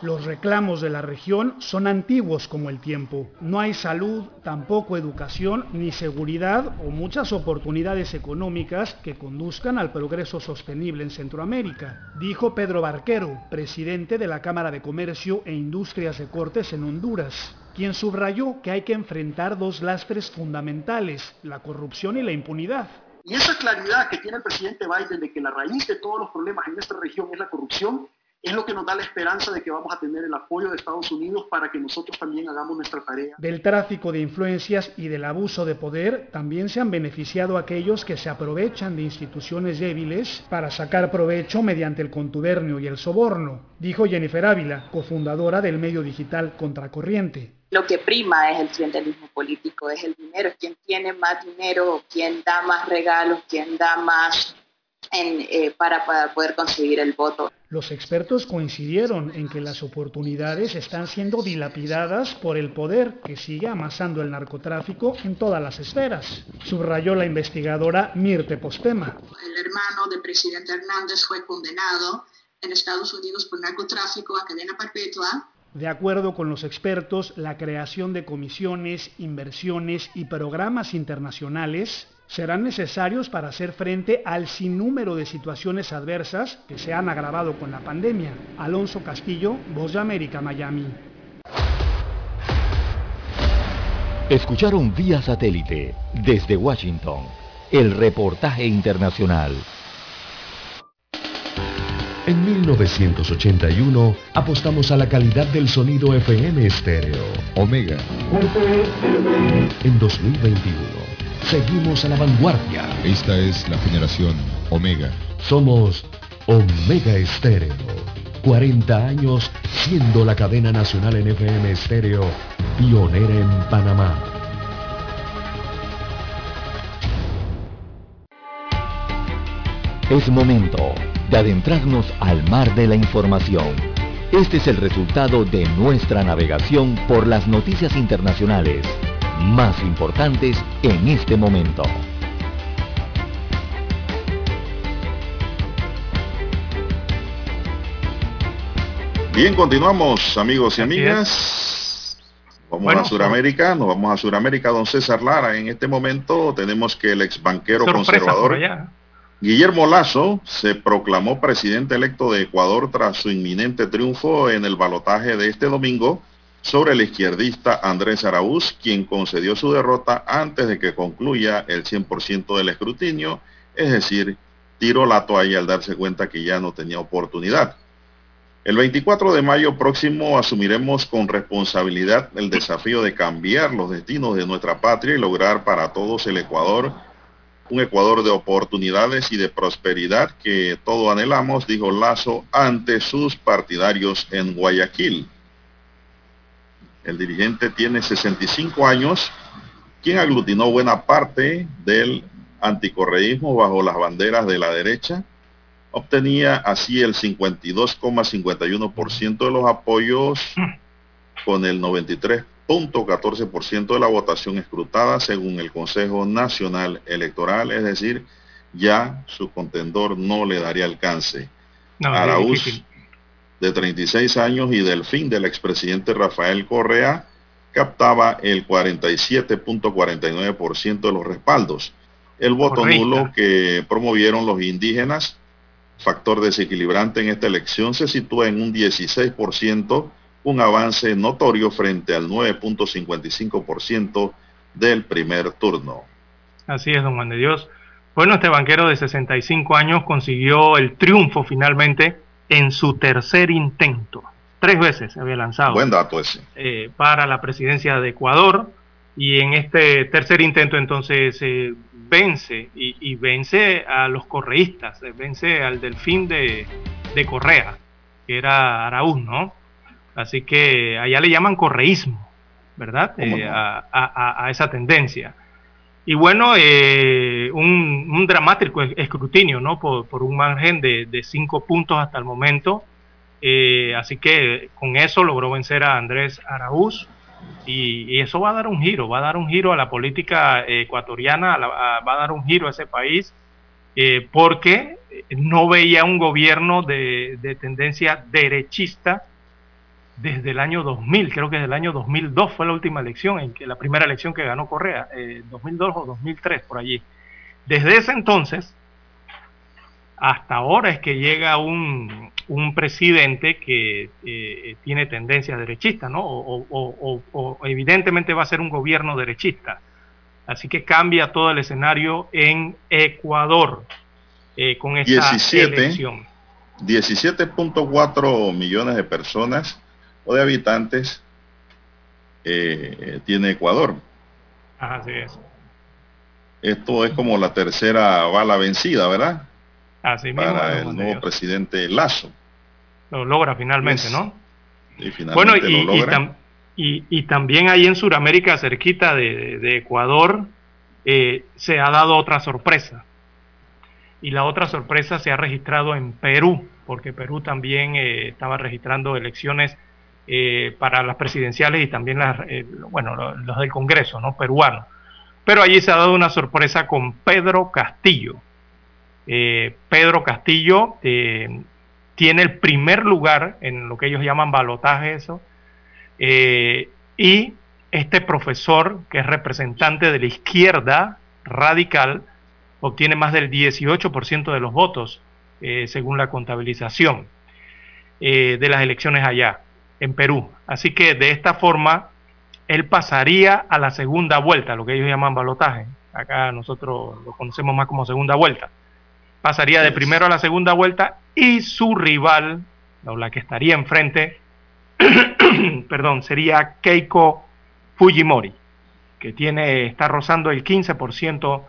Los reclamos de la región son antiguos como el tiempo. No hay salud, tampoco educación, ni seguridad o muchas oportunidades económicas que conduzcan al progreso sostenible en Centroamérica, dijo Pedro Barquero, presidente de la Cámara de Comercio e Industrias de Cortes en Honduras quien subrayó que hay que enfrentar dos lastres fundamentales, la corrupción y la impunidad. Y esa claridad que tiene el presidente Biden de que la raíz de todos los problemas en nuestra región es la corrupción, es lo que nos da la esperanza de que vamos a tener el apoyo de Estados Unidos para que nosotros también hagamos nuestra tarea. Del tráfico de influencias y del abuso de poder también se han beneficiado aquellos que se aprovechan de instituciones débiles para sacar provecho mediante el contubernio y el soborno, dijo Jennifer Ávila, cofundadora del medio digital Contracorriente lo que prima es el clientelismo político, es el dinero, es quien tiene más dinero, quien da más regalos, quien da más eh, para, para poder conseguir el voto. Los expertos coincidieron en que las oportunidades están siendo dilapidadas por el poder que sigue amasando el narcotráfico en todas las esferas, subrayó la investigadora Mirte Postema. El hermano del presidente Hernández fue condenado en Estados Unidos por narcotráfico a cadena perpetua de acuerdo con los expertos, la creación de comisiones, inversiones y programas internacionales serán necesarios para hacer frente al sinnúmero de situaciones adversas que se han agravado con la pandemia. Alonso Castillo, Voz de América, Miami. Escucharon vía satélite desde Washington el reportaje internacional. En 1981 apostamos a la calidad del sonido FM estéreo. Omega. En 2021 seguimos a la vanguardia. Esta es la generación Omega. Somos Omega Estéreo. 40 años siendo la cadena nacional en FM estéreo pionera en Panamá. Es momento de adentrarnos al mar de la información. Este es el resultado de nuestra navegación por las noticias internacionales más importantes en este momento. Bien, continuamos amigos y amigas. Vamos a Sudamérica, nos vamos a Sudamérica, don César Lara. En este momento tenemos que el ex banquero conservador Guillermo Lazo se proclamó presidente electo de Ecuador tras su inminente triunfo en el balotaje de este domingo sobre el izquierdista Andrés Araúz, quien concedió su derrota antes de que concluya el 100% del escrutinio, es decir, tiró la toalla al darse cuenta que ya no tenía oportunidad. El 24 de mayo próximo asumiremos con responsabilidad el desafío de cambiar los destinos de nuestra patria y lograr para todos el Ecuador un Ecuador de oportunidades y de prosperidad que todo anhelamos, dijo Lazo ante sus partidarios en Guayaquil. El dirigente tiene 65 años, quien aglutinó buena parte del anticorreísmo bajo las banderas de la derecha. Obtenía así el 52,51% de los apoyos con el 93 14% de la votación escrutada según el Consejo Nacional Electoral, es decir, ya su contendor no le daría alcance. Araúz, de 36 años, y del fin del expresidente Rafael Correa, captaba el 47.49% de los respaldos. El voto nulo que promovieron los indígenas, factor desequilibrante en esta elección, se sitúa en un 16% un avance notorio frente al 9.55% del primer turno. Así es, don Juan de Dios. Bueno, este banquero de 65 años consiguió el triunfo finalmente en su tercer intento. Tres veces se había lanzado. Buen dato ese. Eh, para la presidencia de Ecuador. Y en este tercer intento entonces se vence y, vence a los correístas, vence al delfín de, de Correa, que era Araúz, ¿no? Así que allá le llaman correísmo, ¿verdad? Eh, a, esa tendencia. Y bueno, eh, un, dramático escrutinio, ¿no? Por, un margen de, cinco puntos hasta el momento. Eh, así que con eso logró vencer a Andrés Araúz. Y, eso va a dar un giro, va a dar un giro a la política ecuatoriana, va a dar un giro a ese país, porque no veía un gobierno de tendencia derechista desde el año 2000, creo que desde el año 2002 fue la última elección, en que la primera elección que ganó Correa, 2002 o 2003 por allí. Desde ese entonces hasta ahora es que llega un, un presidente que eh, tiene tendencia derechista, ¿no? O, evidentemente va a ser un gobierno derechista. Así que cambia todo el escenario en Ecuador eh, con esa 17, elección. 17.4 millones de personas o de habitantes eh, tiene Ecuador. Así es. Esto es como la tercera bala vencida, ¿verdad? Así para el nuevo presidente Lazo. Lo logra finalmente, ¿no? Y finalmente bueno, y, y, también ahí en Sudamérica, cerquita de, Ecuador, eh, se ha dado otra sorpresa. Y la otra sorpresa se ha registrado en Perú, porque Perú también eh, estaba registrando elecciones eh, para las presidenciales y también las, bueno, los del Congreso, ¿no? Peruano. Pero allí se ha dado una sorpresa con Pedro Castillo eh, Pedro Castillo eh, tiene el primer lugar en lo que ellos llaman balotaje, eso. Eh, y este profesor, que es representante de la izquierda radical, obtiene más del 18% de los votos, según la contabilización de las elecciones allá, en Perú. Así que de esta forma, él pasaría a la segunda vuelta, lo que ellos llaman balotaje. Acá nosotros lo conocemos más como segunda vuelta pasaría de primero a la segunda vuelta y su rival, la que estaría enfrente, [clears throat] perdón, sería Keiko Fujimori, que tiene, está rozando el 15%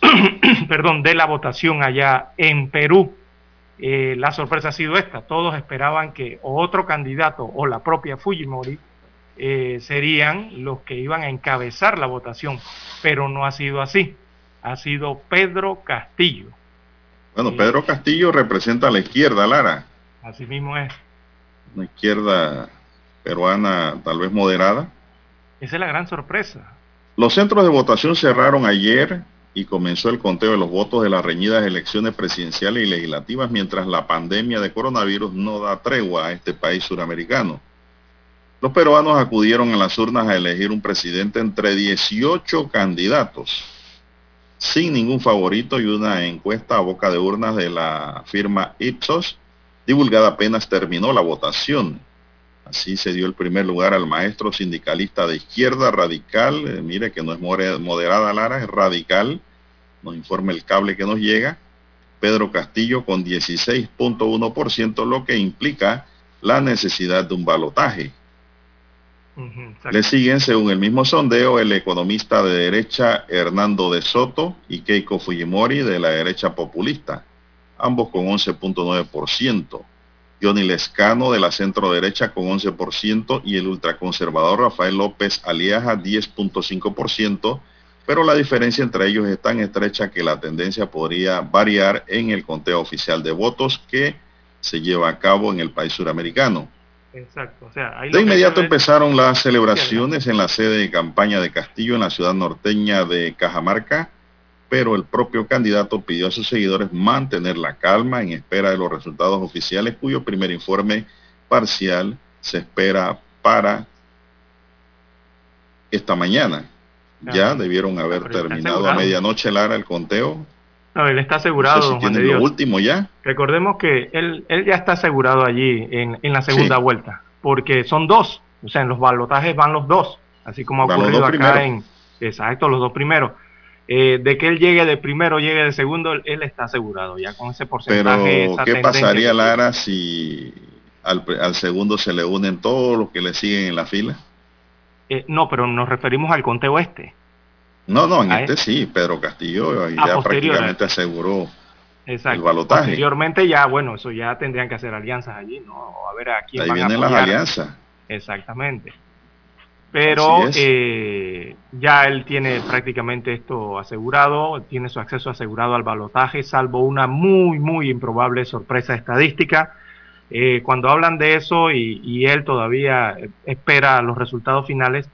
[clears throat] perdón, de la votación allá en Perú. Eh, la sorpresa ha sido esta, todos esperaban que otro candidato o la propia Fujimori eh, serían los que iban a encabezar la votación, pero no ha sido así, ha sido Pedro Castillo bueno, Pedro Castillo representa a la izquierda, Lara. Así mismo es. Una izquierda peruana tal vez moderada. Esa es la gran sorpresa. Los centros de votación cerraron ayer y comenzó el conteo de los votos de las reñidas elecciones presidenciales y legislativas mientras la pandemia de coronavirus no da tregua a este país suramericano. Los peruanos acudieron a las urnas a elegir un presidente entre 18 candidatos sin ningún favorito y una encuesta a boca de urnas de la firma Ipsos, divulgada apenas terminó la votación. Así se dio el primer lugar al maestro sindicalista de izquierda radical, eh, mire que no es moderada Lara, es radical, nos informa el cable que nos llega, Pedro Castillo con 16.1%, lo que implica la necesidad de un balotaje. Le siguen, según el mismo sondeo, el economista de derecha Hernando de Soto y Keiko Fujimori de la derecha populista, ambos con 11.9%. Johnny Lescano de la centro derecha con 11% y el ultraconservador Rafael López Aliaja 10.5%, pero la diferencia entre ellos es tan estrecha que la tendencia podría variar en el conteo oficial de votos que se lleva a cabo en el país suramericano. Exacto. de inmediato empezaron las celebraciones en la sede de campaña de Castillo en la ciudad norteña de Cajamarca, pero el propio candidato pidió a sus seguidores mantener la calma en espera de los resultados oficiales cuyo primer informe parcial se espera para esta mañana. Ya debieron haber terminado a medianoche, Lara, el conteo no, él está asegurado. No lo último ya. Recordemos que él, él ya está asegurado allí en, en la segunda vuelta, porque son dos, o sea, en los balotajes van los dos, así como ha ocurrido acá en, exacto, los dos primeros. Eh, de que él llegue de primero, llegue de segundo, él, está asegurado ya con ese porcentaje. Pero, ¿qué pasaría, Lara, si al, al, segundo se le unen todos los que le siguen en la fila? Eh, no, pero nos referimos al conteo este. No, no, en este sí, Pedro Castillo ya prácticamente aseguró el balotaje. Posteriormente ya, bueno, eso ya tendrían que hacer alianzas allí, ¿no? A ver a quién Ahí vienen las alianzas. Exactamente. Pero eh, ya él tiene prácticamente esto asegurado, tiene su acceso asegurado al balotaje, salvo una muy, muy improbable sorpresa estadística. Eh, cuando hablan de eso y, y, él todavía espera los resultados finales,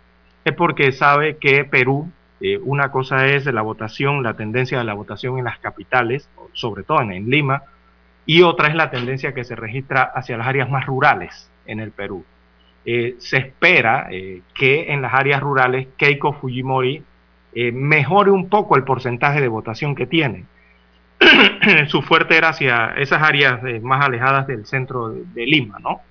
es porque sabe que Perú eh, una cosa es la votación, la tendencia de la votación en las capitales, sobre todo en, Lima, y otra es la tendencia que se registra hacia las áreas más rurales en el Perú. Se espera que en las áreas rurales Keiko Fujimori mejore un poco el porcentaje de votación que tiene. [clears throat] Su fuerte era hacia esas áreas más alejadas del centro de Lima, ¿no?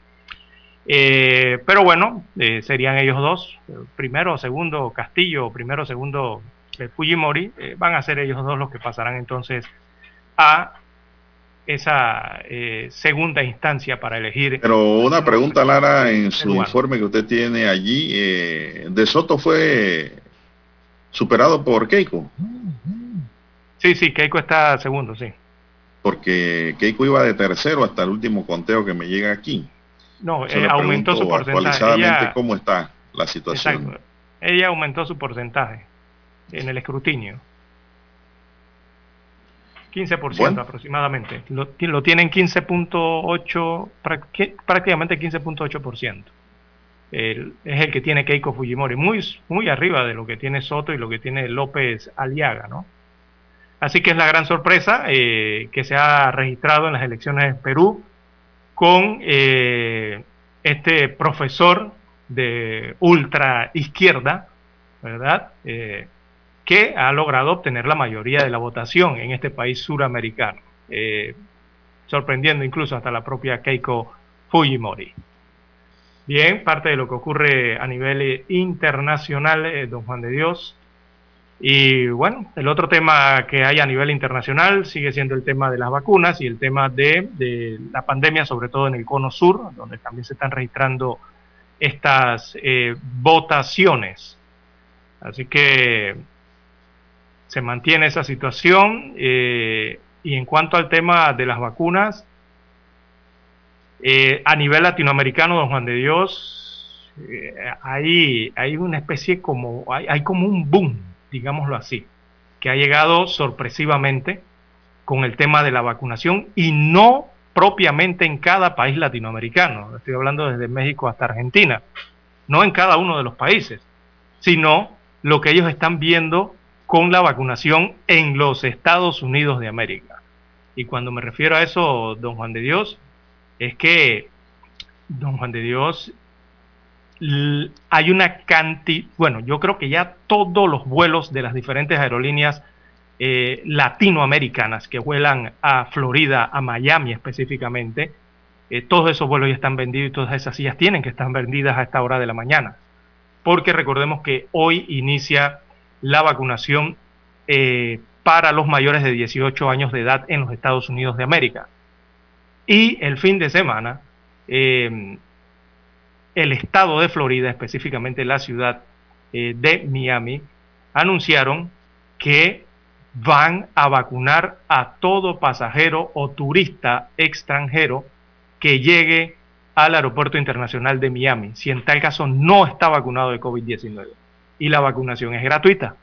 Eh, pero bueno, eh, serían ellos dos, primero, segundo Castillo, primero, segundo eh, Fujimori, van a ser ellos dos los que pasarán entonces a esa segunda instancia para elegir. Pero una pregunta, Lara, en su informe que usted tiene allí, ¿De Soto fue superado por Keiko? Sí, sí, Keiko está segundo, sí. Porque Keiko iba de tercero hasta el último conteo que me llega aquí. No, eh, aumentó su porcentaje. Ella, ¿Cómo está la situación? Ella aumentó su porcentaje en el escrutinio. 15% aproximadamente. Lo, lo tienen 15.8, prácticamente 15.8%. es el que tiene Keiko Fujimori, muy, muy arriba de lo que tiene Soto y lo que tiene López Aliaga, ¿no? Así que es la gran sorpresa eh, que se ha registrado en las elecciones en Perú con eh, este profesor de ultra izquierda, ¿verdad? Eh, que ha logrado obtener la mayoría de la votación en este país suramericano, eh, sorprendiendo incluso hasta la propia Keiko Fujimori. Bien, parte de lo que ocurre a nivel internacional, don Juan de Dios, y bueno, el otro tema que hay a nivel internacional sigue siendo el tema de las vacunas y el tema de, la pandemia, sobre todo en el cono sur, donde también se están registrando estas eh, votaciones. Así que se mantiene esa situación. Eh, y en cuanto al tema de las vacunas, eh, a nivel latinoamericano, don Juan de Dios, hay, hay una especie como, hay, hay como un boom digámoslo así, que ha llegado sorpresivamente con el tema de la vacunación y no propiamente en cada país latinoamericano, estoy hablando desde México hasta Argentina, no en cada uno de los países, sino lo que ellos están viendo con la vacunación en los Estados Unidos de América. Y cuando me refiero a eso, don Juan de Dios, es que don Juan de Dios hay una cantidad, bueno, yo creo que ya todos los vuelos de las diferentes aerolíneas eh, latinoamericanas que vuelan a Florida, a Miami específicamente, eh, todos esos vuelos ya están vendidos y todas esas sillas tienen que estar vendidas a esta hora de la mañana. Porque recordemos que hoy inicia la vacunación eh, para los mayores de 18 años de edad en los Estados Unidos de América. Y el fin de semana, el estado de Florida, específicamente la ciudad eh, de Miami, anunciaron que van a vacunar a todo pasajero o turista extranjero que llegue al aeropuerto internacional de Miami, si en tal caso no está vacunado de COVID-19. Y la vacunación es gratuita.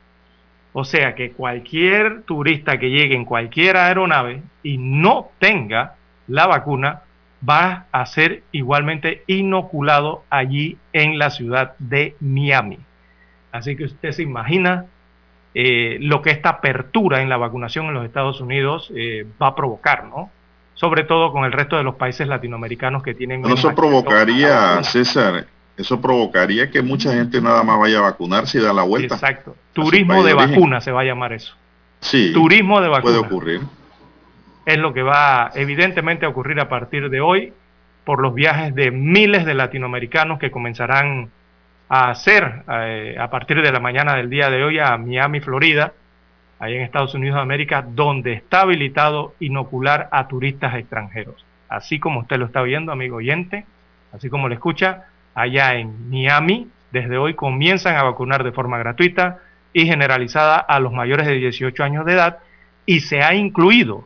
O sea que cualquier turista que llegue en cualquier aeronave y no tenga la vacuna va a ser igualmente inoculado allí en la ciudad de Miami. Así que usted se imagina eh, lo que esta apertura en la vacunación en los Estados Unidos eh, va a provocar, ¿no? Sobre todo con el resto de los países latinoamericanos que tienen... eso provocaría, César, eso provocaría que mucha gente nada más vaya a vacunarse y da la vuelta. Exacto. Turismo de vacuna se va a llamar eso. Sí. Turismo de vacuna. Puede ocurrir es lo que va evidentemente a ocurrir a partir de hoy por los viajes de miles de latinoamericanos que comenzarán a hacer eh, a partir de la mañana del día de hoy a Miami, Florida, ahí en Estados Unidos de América, donde está habilitado inocular a turistas extranjeros. Así como usted lo está viendo, amigo oyente, así como lo escucha, allá en Miami, desde hoy comienzan a vacunar de forma gratuita y generalizada a los mayores de 18 años de edad y se ha incluido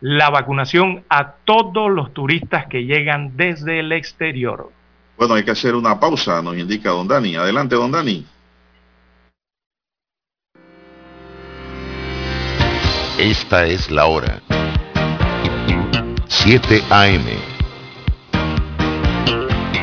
la vacunación a todos los turistas que llegan desde el exterior. Bueno, hay que hacer una pausa, nos indica don Dani. Adelante, don Dani. Esta es la hora. 7 AM.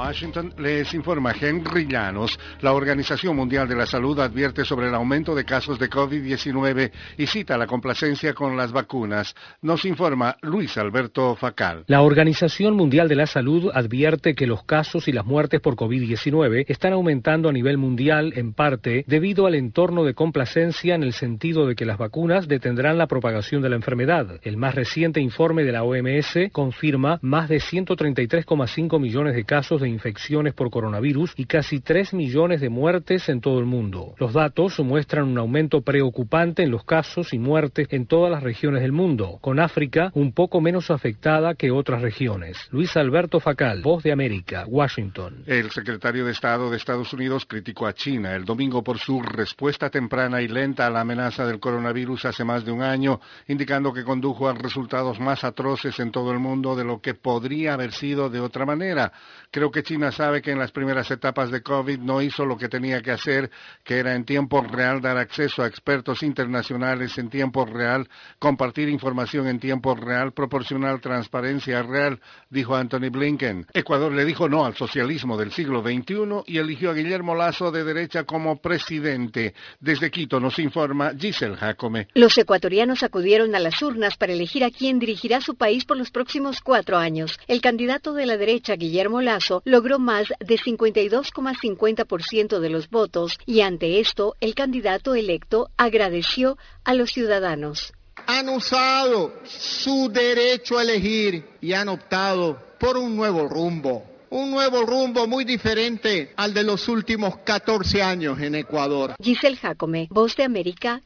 Washington les informa Henry Llanos. La Organización Mundial de la Salud advierte sobre el aumento de casos de COVID-19 y cita la complacencia con las vacunas. Nos informa Luis Alberto Facal. La Organización Mundial de la Salud advierte que los casos y las muertes por COVID-19 están aumentando a nivel mundial en parte debido al entorno de complacencia en el sentido de que las vacunas detendrán la propagación de la enfermedad. El más reciente informe de la OMS confirma más de 133,5 millones de casos de infecciones por coronavirus y casi 3 millones de muertes en todo el mundo. Los datos muestran un aumento preocupante en los casos y muertes en todas las regiones del mundo, con África un poco menos afectada que otras regiones. Luis Alberto Facal, Voz de América, Washington. El secretario de Estado de Estados Unidos criticó a China el domingo por su respuesta temprana y lenta a la amenaza del coronavirus hace más de un año, indicando que condujo a resultados más atroces en todo el mundo de lo que podría haber sido de otra manera. Creo que China sabe que en las primeras etapas de COVID no hizo lo que tenía que hacer, que era en tiempo real dar acceso a expertos internacionales en tiempo real, compartir información en tiempo real, proporcionar transparencia real, dijo Anthony Blinken. Ecuador le dijo no al socialismo del siglo XXI y eligió a Guillermo Lazo de derecha como presidente. Desde Quito nos informa Giselle Jacome. Los ecuatorianos acudieron a las urnas para elegir a quién dirigirá su país por los próximos cuatro años. El candidato de la derecha, Guillermo Lazo, logró más de 52,50% de los votos y ante esto el candidato electo agradeció a los ciudadanos. Han usado su derecho a elegir y han optado por un nuevo rumbo un nuevo rumbo muy diferente al de los últimos 14 años en Ecuador. Giselle Jacome, Voz de América,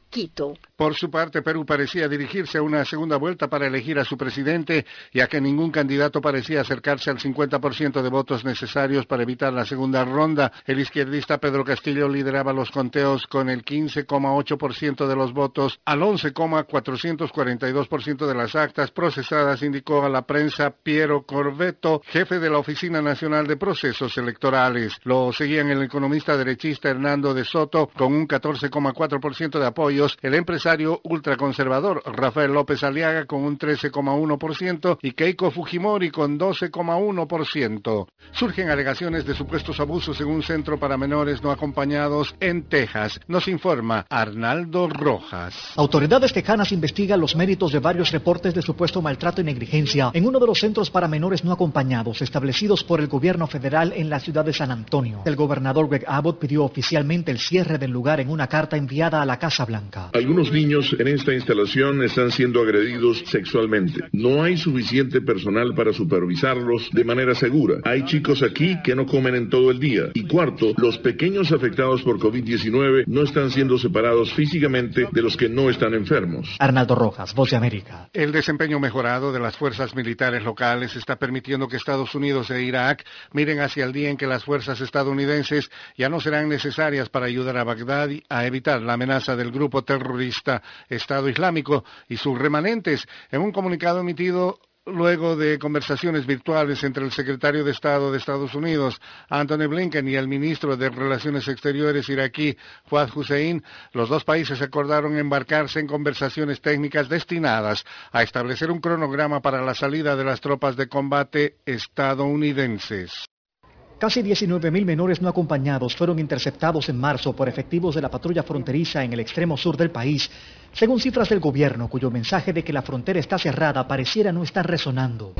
Por su parte, Perú parecía dirigirse a una segunda vuelta para elegir a su presidente, ya que ningún candidato parecía acercarse al 50% de votos necesarios para evitar la segunda ronda. El izquierdista Pedro Castillo lideraba los conteos con el 15,8% de los votos al 11,442% de las actas procesadas, indicó a la prensa Piero Corvetto, jefe de la Oficina Nacional de Procesos Electorales. Lo seguían el economista derechista Hernando de Soto con un 14,4% de el empresario ultraconservador Rafael López Aliaga con un 13,1% y Keiko Fujimori con 12,1%. Surgen alegaciones de supuestos abusos en un centro para menores no acompañados en Texas. Nos informa Arnaldo Rojas. Autoridades tejanas investigan los méritos de varios reportes de supuesto maltrato y negligencia en uno de los centros para menores no acompañados establecidos por el gobierno federal en la ciudad de San Antonio. El gobernador Greg Abbott pidió oficialmente el cierre del lugar en una carta enviada a la Casa Blanca. Algunos niños en esta instalación están siendo agredidos sexualmente. No hay suficiente personal para supervisarlos de manera segura. Hay chicos aquí que no comen en todo el día. Y cuarto, los pequeños afectados por COVID-19 no están siendo separados físicamente de los que no están enfermos. Arnaldo Rojas, Voz de América. El desempeño mejorado de las fuerzas militares locales está permitiendo que Estados Unidos e Irak miren hacia el día en que las fuerzas estadounidenses ya no serán necesarias para ayudar a Bagdad a evitar la amenaza del grupo terrorista Estado Islámico y sus remanentes. En un comunicado emitido luego de conversaciones virtuales entre el secretario de Estado de Estados Unidos, Anthony Blinken, y el ministro de Relaciones Exteriores iraquí, Fuad Hussein, los dos países acordaron embarcarse en conversaciones técnicas destinadas a establecer un cronograma para la salida de las tropas de combate estadounidenses. Casi 19.000 menores no acompañados fueron interceptados en marzo por efectivos de la patrulla fronteriza en el extremo sur del país, según cifras del gobierno, cuyo mensaje de que la frontera está cerrada pareciera no estar resonando.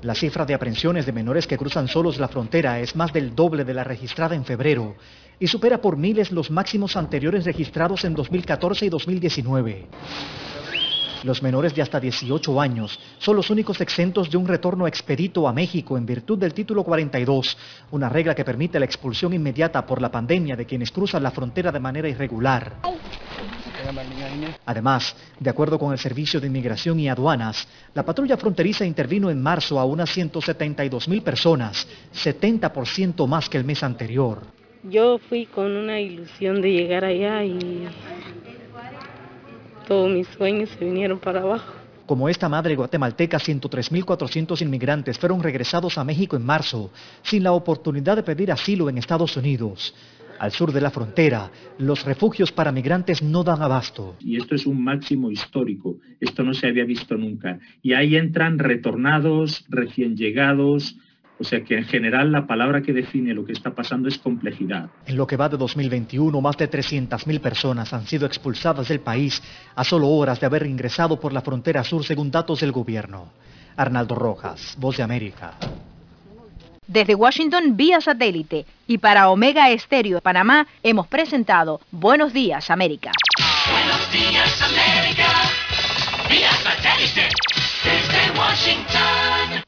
La cifra de aprehensiones de menores que cruzan solos la frontera es más del doble de la registrada en febrero y supera por miles los máximos anteriores registrados en 2014 y 2019. Los menores de hasta 18 años son los únicos exentos de un retorno expedito a México en virtud del título 42, una regla que permite la expulsión inmediata por la pandemia de quienes cruzan la frontera de manera irregular. Además, de acuerdo con el Servicio de Inmigración y Aduanas, la patrulla fronteriza intervino en marzo a unas 172 mil personas, 70% más que el mes anterior. Yo fui con una ilusión de llegar allá y todos mis sueños se vinieron para abajo. Como esta madre guatemalteca, 103.400 inmigrantes fueron regresados a México en marzo, sin la oportunidad de pedir asilo en Estados Unidos. Al sur de la frontera, los refugios para migrantes no dan abasto. Y esto es un máximo histórico. Esto no se había visto nunca. Y ahí entran retornados, recién llegados, o sea que en general la palabra que define lo que está pasando es complejidad. En lo que va de 2021, más de 300.000 personas han sido expulsadas del país a solo horas de haber ingresado por la frontera sur según datos del gobierno. Arnaldo Rojas, Voz de América. Desde Washington vía satélite y para Omega Estéreo de Panamá hemos presentado Buenos Días América. Buenos Días América vía satélite desde Washington.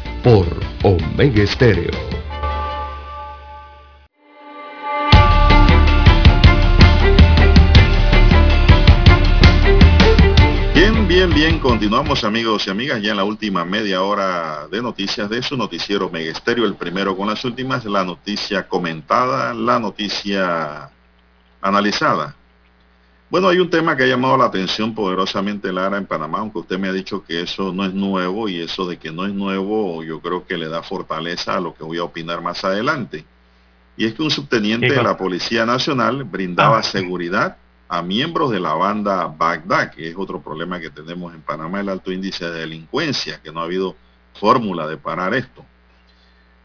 por Omega Estéreo. Bien, bien, bien, continuamos amigos y amigas ya en la última media hora de noticias de su noticiero Omega Estéreo, el primero con las últimas, la noticia comentada, la noticia analizada. Bueno, hay un tema que ha llamado la atención poderosamente, Lara, en Panamá, aunque usted me ha dicho que eso no es nuevo y eso de que no es nuevo yo creo que le da fortaleza a lo que voy a opinar más adelante. Y es que un subteniente de la Policía Nacional brindaba Ah. seguridad a miembros de la banda Bagdad, que es otro problema que tenemos en Panamá, el alto índice de delincuencia, que no ha habido fórmula de parar esto.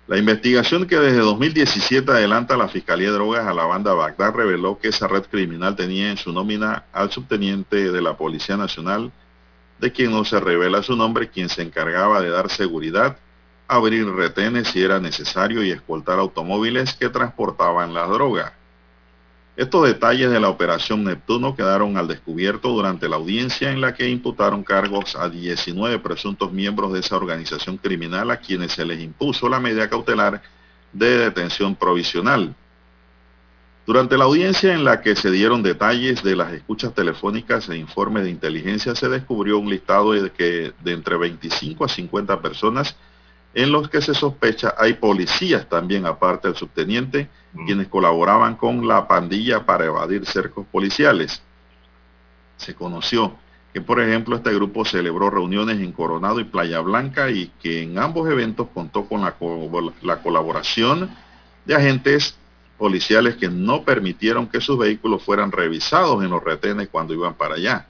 La investigación que desde 2017 adelanta la Fiscalía de Drogas a la banda Bagdad reveló que esa red criminal tenía en su nómina al subteniente de la Policía Nacional, de quien no se revela su nombre, quien se encargaba de dar seguridad, abrir retenes si era necesario y escoltar automóviles que transportaban la droga. Estos detalles de la operación Neptuno quedaron al descubierto durante la audiencia en la que imputaron cargos a 19 presuntos miembros de esa organización criminal a quienes se les impuso la medida cautelar de detención provisional. Durante la audiencia en la que se dieron detalles de las escuchas telefónicas e informes de inteligencia se descubrió un listado de que de entre 25 a 50 personas en los que se sospecha hay policías también aparte del subteniente quienes colaboraban con la pandilla para evadir cercos policiales. Se conoció que, por ejemplo, este grupo celebró reuniones en Coronado y Playa Blanca y que en ambos eventos contó con la, co la colaboración de agentes policiales que no permitieron que sus vehículos fueran revisados en los retenes cuando iban para allá.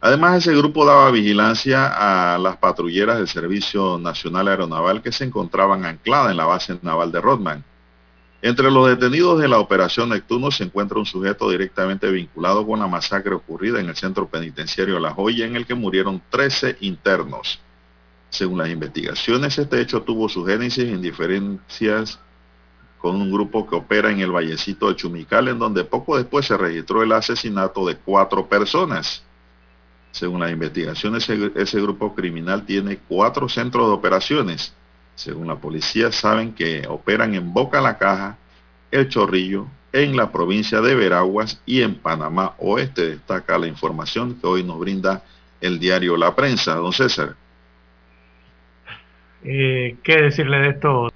Además, ese grupo daba vigilancia a las patrulleras del Servicio Nacional Aeronaval que se encontraban ancladas en la base naval de Rodman. Entre los detenidos de la operación Neptuno se encuentra un sujeto directamente vinculado con la masacre ocurrida en el centro penitenciario La Joya, en el que murieron 13 internos. Según las investigaciones, este hecho tuvo su génesis en diferencias con un grupo que opera en el Vallecito de Chumical, en donde poco después se registró el asesinato de cuatro personas. Según las investigaciones, ese, ese grupo criminal tiene cuatro centros de operaciones. Según la policía, saben que operan en Boca la Caja, El Chorrillo, en la provincia de Veraguas y en Panamá Oeste. Destaca la información que hoy nos brinda el diario La Prensa. Don César. Eh, ¿Qué decirle de esto?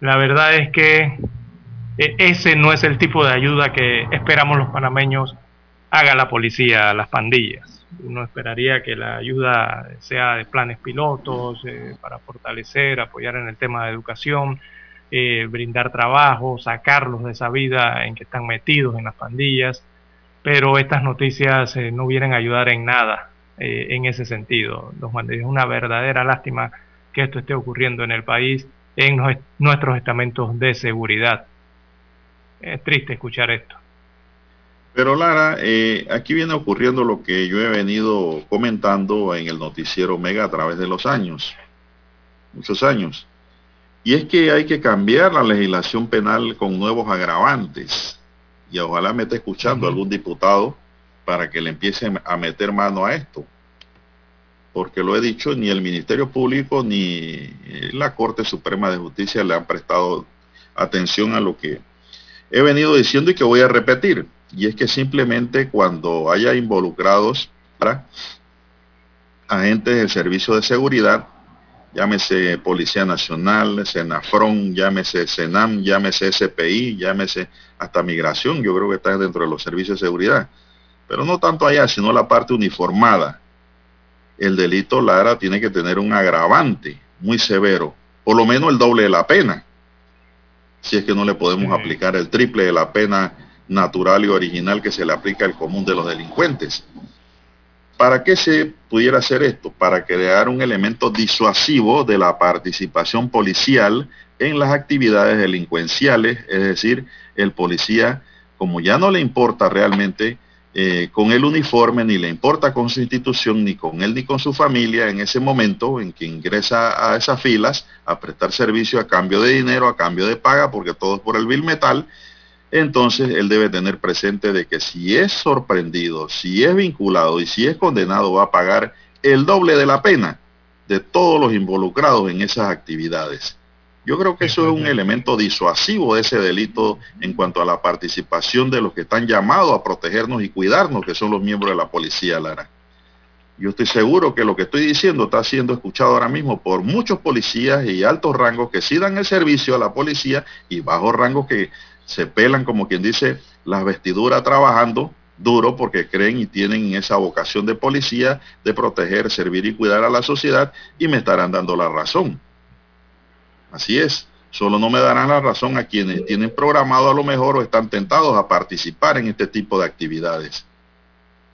La verdad es que ese no es el tipo de ayuda que esperamos los panameños haga la policía las pandillas. Uno esperaría que la ayuda sea de planes pilotos eh, para fortalecer, apoyar en el tema de educación, eh, brindar trabajo, sacarlos de esa vida en que están metidos en las pandillas, pero estas noticias eh, no vienen a ayudar en nada en ese sentido. Los es una verdadera lástima que esto esté ocurriendo en el país en nuestros estamentos de seguridad. Es triste escuchar esto. Pero Lara, eh, aquí viene ocurriendo lo que yo he venido comentando en el noticiero Mega a través de los años, muchos años. Y es que hay que cambiar la legislación penal con nuevos agravantes. Y ojalá me esté escuchando uh -huh. algún diputado para que le empiecen a meter mano a esto. Porque lo he dicho, ni el Ministerio Público ni la Corte Suprema de Justicia le han prestado atención a lo que he venido diciendo y que voy a repetir. Y es que simplemente cuando haya involucrados para agentes del servicio de seguridad, llámese Policía Nacional, Senafron, llámese Senam, llámese SPI, llámese hasta Migración, yo creo que está dentro de los servicios de seguridad. Pero no tanto allá, sino la parte uniformada. El delito Lara tiene que tener un agravante muy severo, por lo menos el doble de la pena, si es que no le podemos aplicar el triple de la pena natural y original que se le aplica al común de los delincuentes. ¿Para qué se pudiera hacer esto? Para crear un elemento disuasivo de la participación policial en las actividades delincuenciales, es decir, el policía, como ya no le importa realmente eh, con el uniforme, ni le importa con su institución, ni con él ni con su familia en ese momento en que ingresa a esas filas a prestar servicio a cambio de dinero, a cambio de paga, porque todo es por el bill metal, entonces él debe tener presente de que si es sorprendido, si es vinculado y si es condenado va a pagar el doble de la pena de todos los involucrados en esas actividades. Yo creo que eso es un elemento disuasivo de ese delito en cuanto a la participación de los que están llamados a protegernos y cuidarnos, que son los miembros de la policía, Lara. Yo estoy seguro que lo que estoy diciendo está siendo escuchado ahora mismo por muchos policías y altos rangos que sí dan el servicio a la policía y bajos rangos que se pelan, como quien dice, las vestiduras trabajando duro porque creen y tienen esa vocación de policía de proteger, servir y cuidar a la sociedad y me estarán dando la razón. Así es, solo no me darán la razón a quienes tienen programado a lo mejor o están tentados a participar en este tipo de actividades.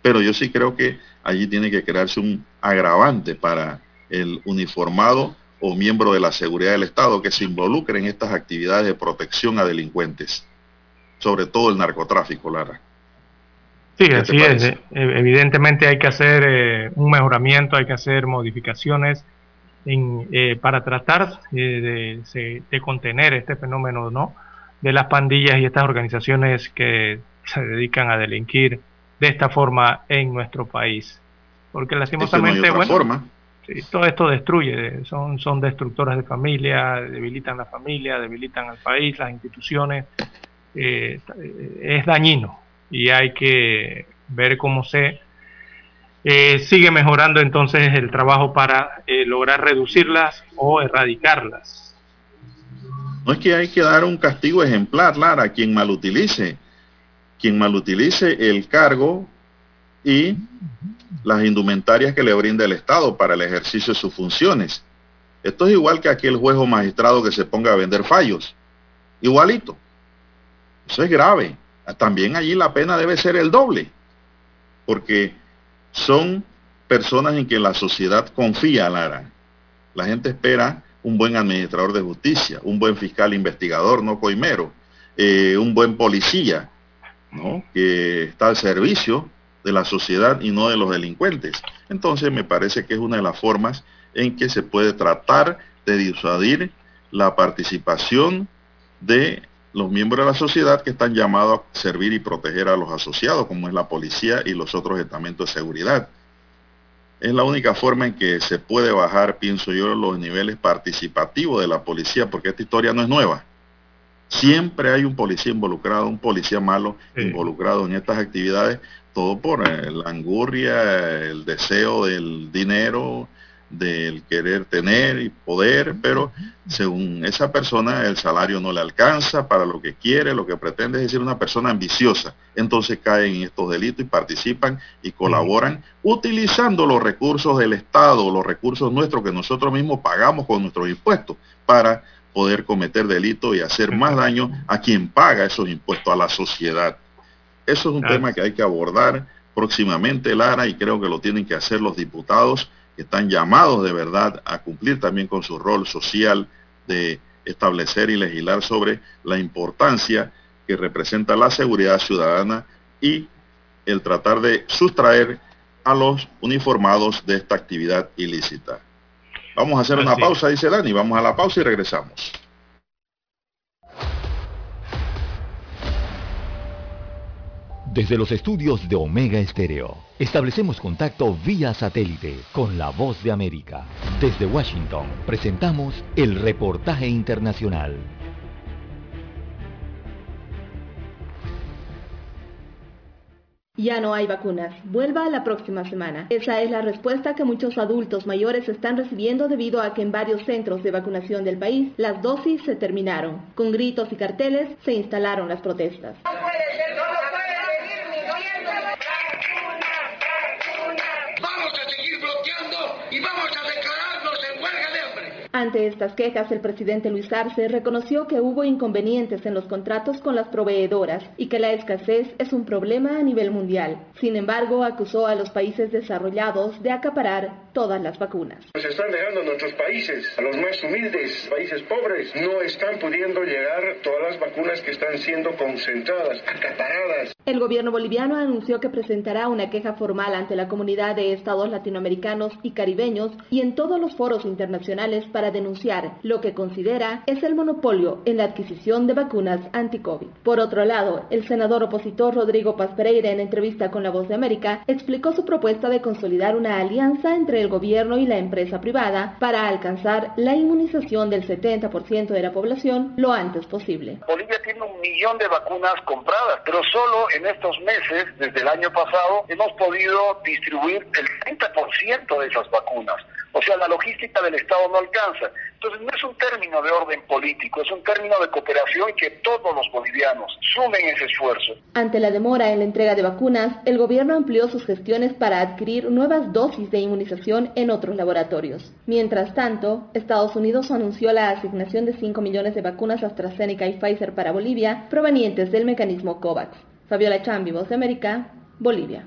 Pero yo sí creo que allí tiene que crearse un agravante para el uniformado o miembro de la seguridad del Estado que se involucre en estas actividades de protección a delincuentes, sobre todo el narcotráfico, Lara. Sí, así es. Eh, evidentemente hay que hacer eh, un mejoramiento, hay que hacer modificaciones en, eh, para tratar de, de, contener este fenómeno ¿no? de las pandillas y estas organizaciones que se dedican a delinquir de esta forma en nuestro país. Porque lastimosamente, bueno, forma todo esto destruye, son, son destructoras de familia, debilitan la familia, debilitan al país, las instituciones. Eh, es dañino y hay que ver cómo se eh, sigue mejorando entonces el trabajo para eh, lograr reducirlas o erradicarlas. No es que hay que dar un castigo ejemplar, Lara, a quien malutilice, quien malutilice el cargo y las indumentarias que le brinda el Estado para el ejercicio de sus funciones. Esto es igual que aquel juez o magistrado que se ponga a vender fallos. Igualito. Eso es grave. También allí la pena debe ser el doble. Porque son personas en que la sociedad confía, Lara. La gente espera un buen administrador de justicia, un buen fiscal investigador, no coimero, eh, un buen policía, ¿no? que está al servicio de la sociedad y no de los delincuentes. Entonces me parece que es una de las formas en que se puede tratar de disuadir la participación de los miembros de la sociedad que están llamados a servir y proteger a los asociados, como es la policía y los otros estamentos de seguridad. Es la única forma en que se puede bajar, pienso yo, los niveles participativos de la policía, porque esta historia no es nueva. Siempre hay un policía involucrado, un policía malo involucrado en estas actividades, todo por eh, la angurria, el deseo del dinero, del querer tener y poder, pero según esa persona el salario no le alcanza para lo que quiere, lo que pretende, es decir, una persona ambiciosa. Entonces caen en estos delitos y participan y colaboran utilizando los recursos del Estado, los recursos nuestros que nosotros mismos pagamos con nuestros impuestos para poder cometer delitos y hacer más daño a quien paga esos impuestos, a la sociedad. Eso es un tema que hay que abordar próximamente, Lara, y creo que lo tienen que hacer los diputados que están llamados de verdad a cumplir también con su rol social de establecer y legislar sobre la importancia que representa la seguridad ciudadana y el tratar de sustraer a los uniformados de esta actividad ilícita. Vamos a hacer una pausa, dice Dani, vamos a la pausa y regresamos. Desde los estudios de Omega Estéreo, establecemos contacto vía satélite con la voz de América. Desde Washington, presentamos el reportaje internacional. Ya no hay vacunas. Vuelva la próxima semana. Esa es la respuesta que muchos adultos mayores están recibiendo debido a que en varios centros de vacunación del país las dosis se terminaron. Con gritos y carteles se instalaron las protestas. Y vamos a declararnos en huelga de hambre. Ante estas quejas, el presidente Luis Arce reconoció que hubo inconvenientes en los contratos con las proveedoras y que la escasez es un problema a nivel mundial. Sin embargo, acusó a los países desarrollados de acaparar todas las vacunas. Nos están dejando nuestros países, a los más humildes, países pobres, no están pudiendo llegar todas las vacunas que están siendo concentradas, acaparadas. El gobierno boliviano anunció que presentará una queja formal ante la comunidad de estados latinoamericanos y caribeños y en todos los foros internacionales para denunciar lo que considera es el monopolio en la adquisición de vacunas anti-COVID. Por otro lado, el senador opositor Rodrigo Paz Pereira en entrevista con La Voz de América explicó su propuesta de consolidar una alianza entre el gobierno y la empresa privada para alcanzar la inmunización del 70% de la población lo antes posible. Bolivia tiene un millón de vacunas compradas, pero solo en estos meses, desde el año pasado, hemos podido distribuir el 30% de esas vacunas. O sea, la logística del Estado no alcanza. Entonces, no es un término de orden político, es un término de cooperación que todos los bolivianos sumen ese esfuerzo. Ante la demora en la entrega de vacunas, el gobierno amplió sus gestiones para adquirir nuevas dosis de inmunización en otros laboratorios. Mientras tanto, Estados Unidos anunció la asignación de 5 millones de vacunas AstraZeneca y Pfizer para Bolivia provenientes del mecanismo COVAX. Fabiola Chambi, Voz de América, Bolivia.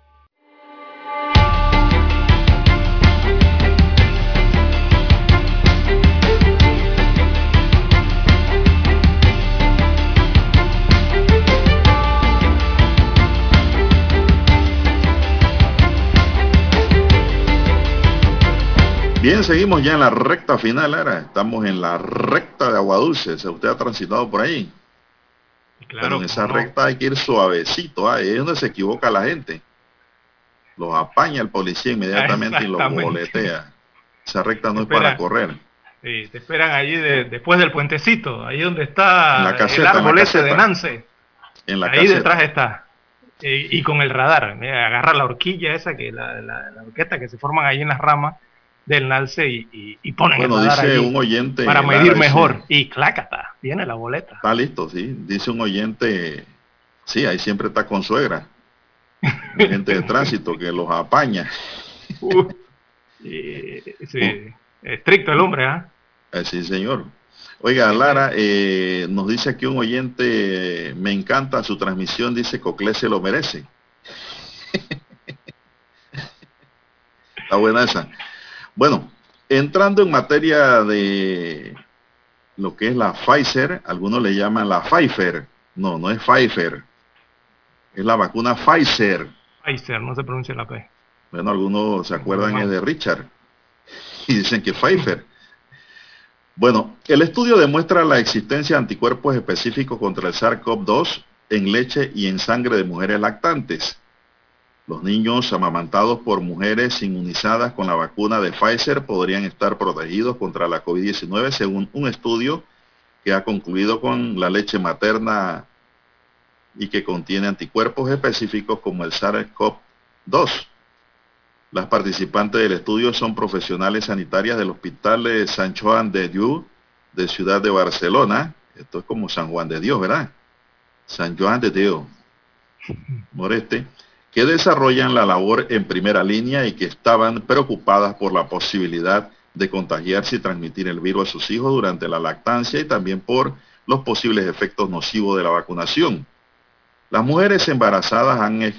Bien, seguimos ya en la recta final, ahora. Estamos en la recta de Agua Dulce. ¿Se usted ha transitado por ahí? Claro, Pero en esa no. recta hay que ir suavecito. Ahí es donde se equivoca la gente. Los apaña el policía inmediatamente y los boletea. Esa recta no es para correr. Sí, te esperan allí de- después del puentecito, ahí donde está la caseta, el la árbol ese de. Nance. En la ahí caseta. detrás está. Y, y con el radar, mira, agarra la horquilla esa, que la, la, la horqueta que se forman ahí en las ramas del Nalce y, y, y ponen Bueno, el dice un oyente, para medir mejor. Y clácata, viene la boleta. Está listo, sí. Dice un oyente, sí, ahí siempre está con suegra. Gente de tránsito que los apaña. [laughs] Y- sí, estricto el hombre, ¿ah? Eh, Sí, señor. Oiga, Lara, eh, nos dice aquí un oyente, me encanta su transmisión, dice Coclé se lo merece. [laughs] Está buena esa. Bueno, entrando en materia de lo que es la Pfizer, algunos le llaman la Pfizer. No, no es Pfizer. Es la vacuna Pfizer. Pfizer, no se pronuncia la P. Bueno, algunos se acuerdan es de Richard [laughs] y dicen que Pfeiffer. Bueno, el estudio demuestra la existencia de anticuerpos específicos contra el SARS-CoV-2 en leche y en sangre de mujeres lactantes. Los niños amamantados por mujeres inmunizadas con la vacuna de Pfizer podrían estar protegidos contra la COVID-19 según un estudio que ha concluido con la leche materna y que contiene anticuerpos específicos como el SARS-CoV-2. Las participantes del estudio son profesionales sanitarias del Hospital de San Juan de Dios de Ciudad de Barcelona. Esto es como San Juan de Dios, ¿verdad? San Juan de Dios. Moreste, que desarrollan la labor en primera línea y que estaban preocupadas por la posibilidad de contagiarse y transmitir el virus a sus hijos durante la lactancia y también por los posibles efectos nocivos de la vacunación. Las mujeres embarazadas han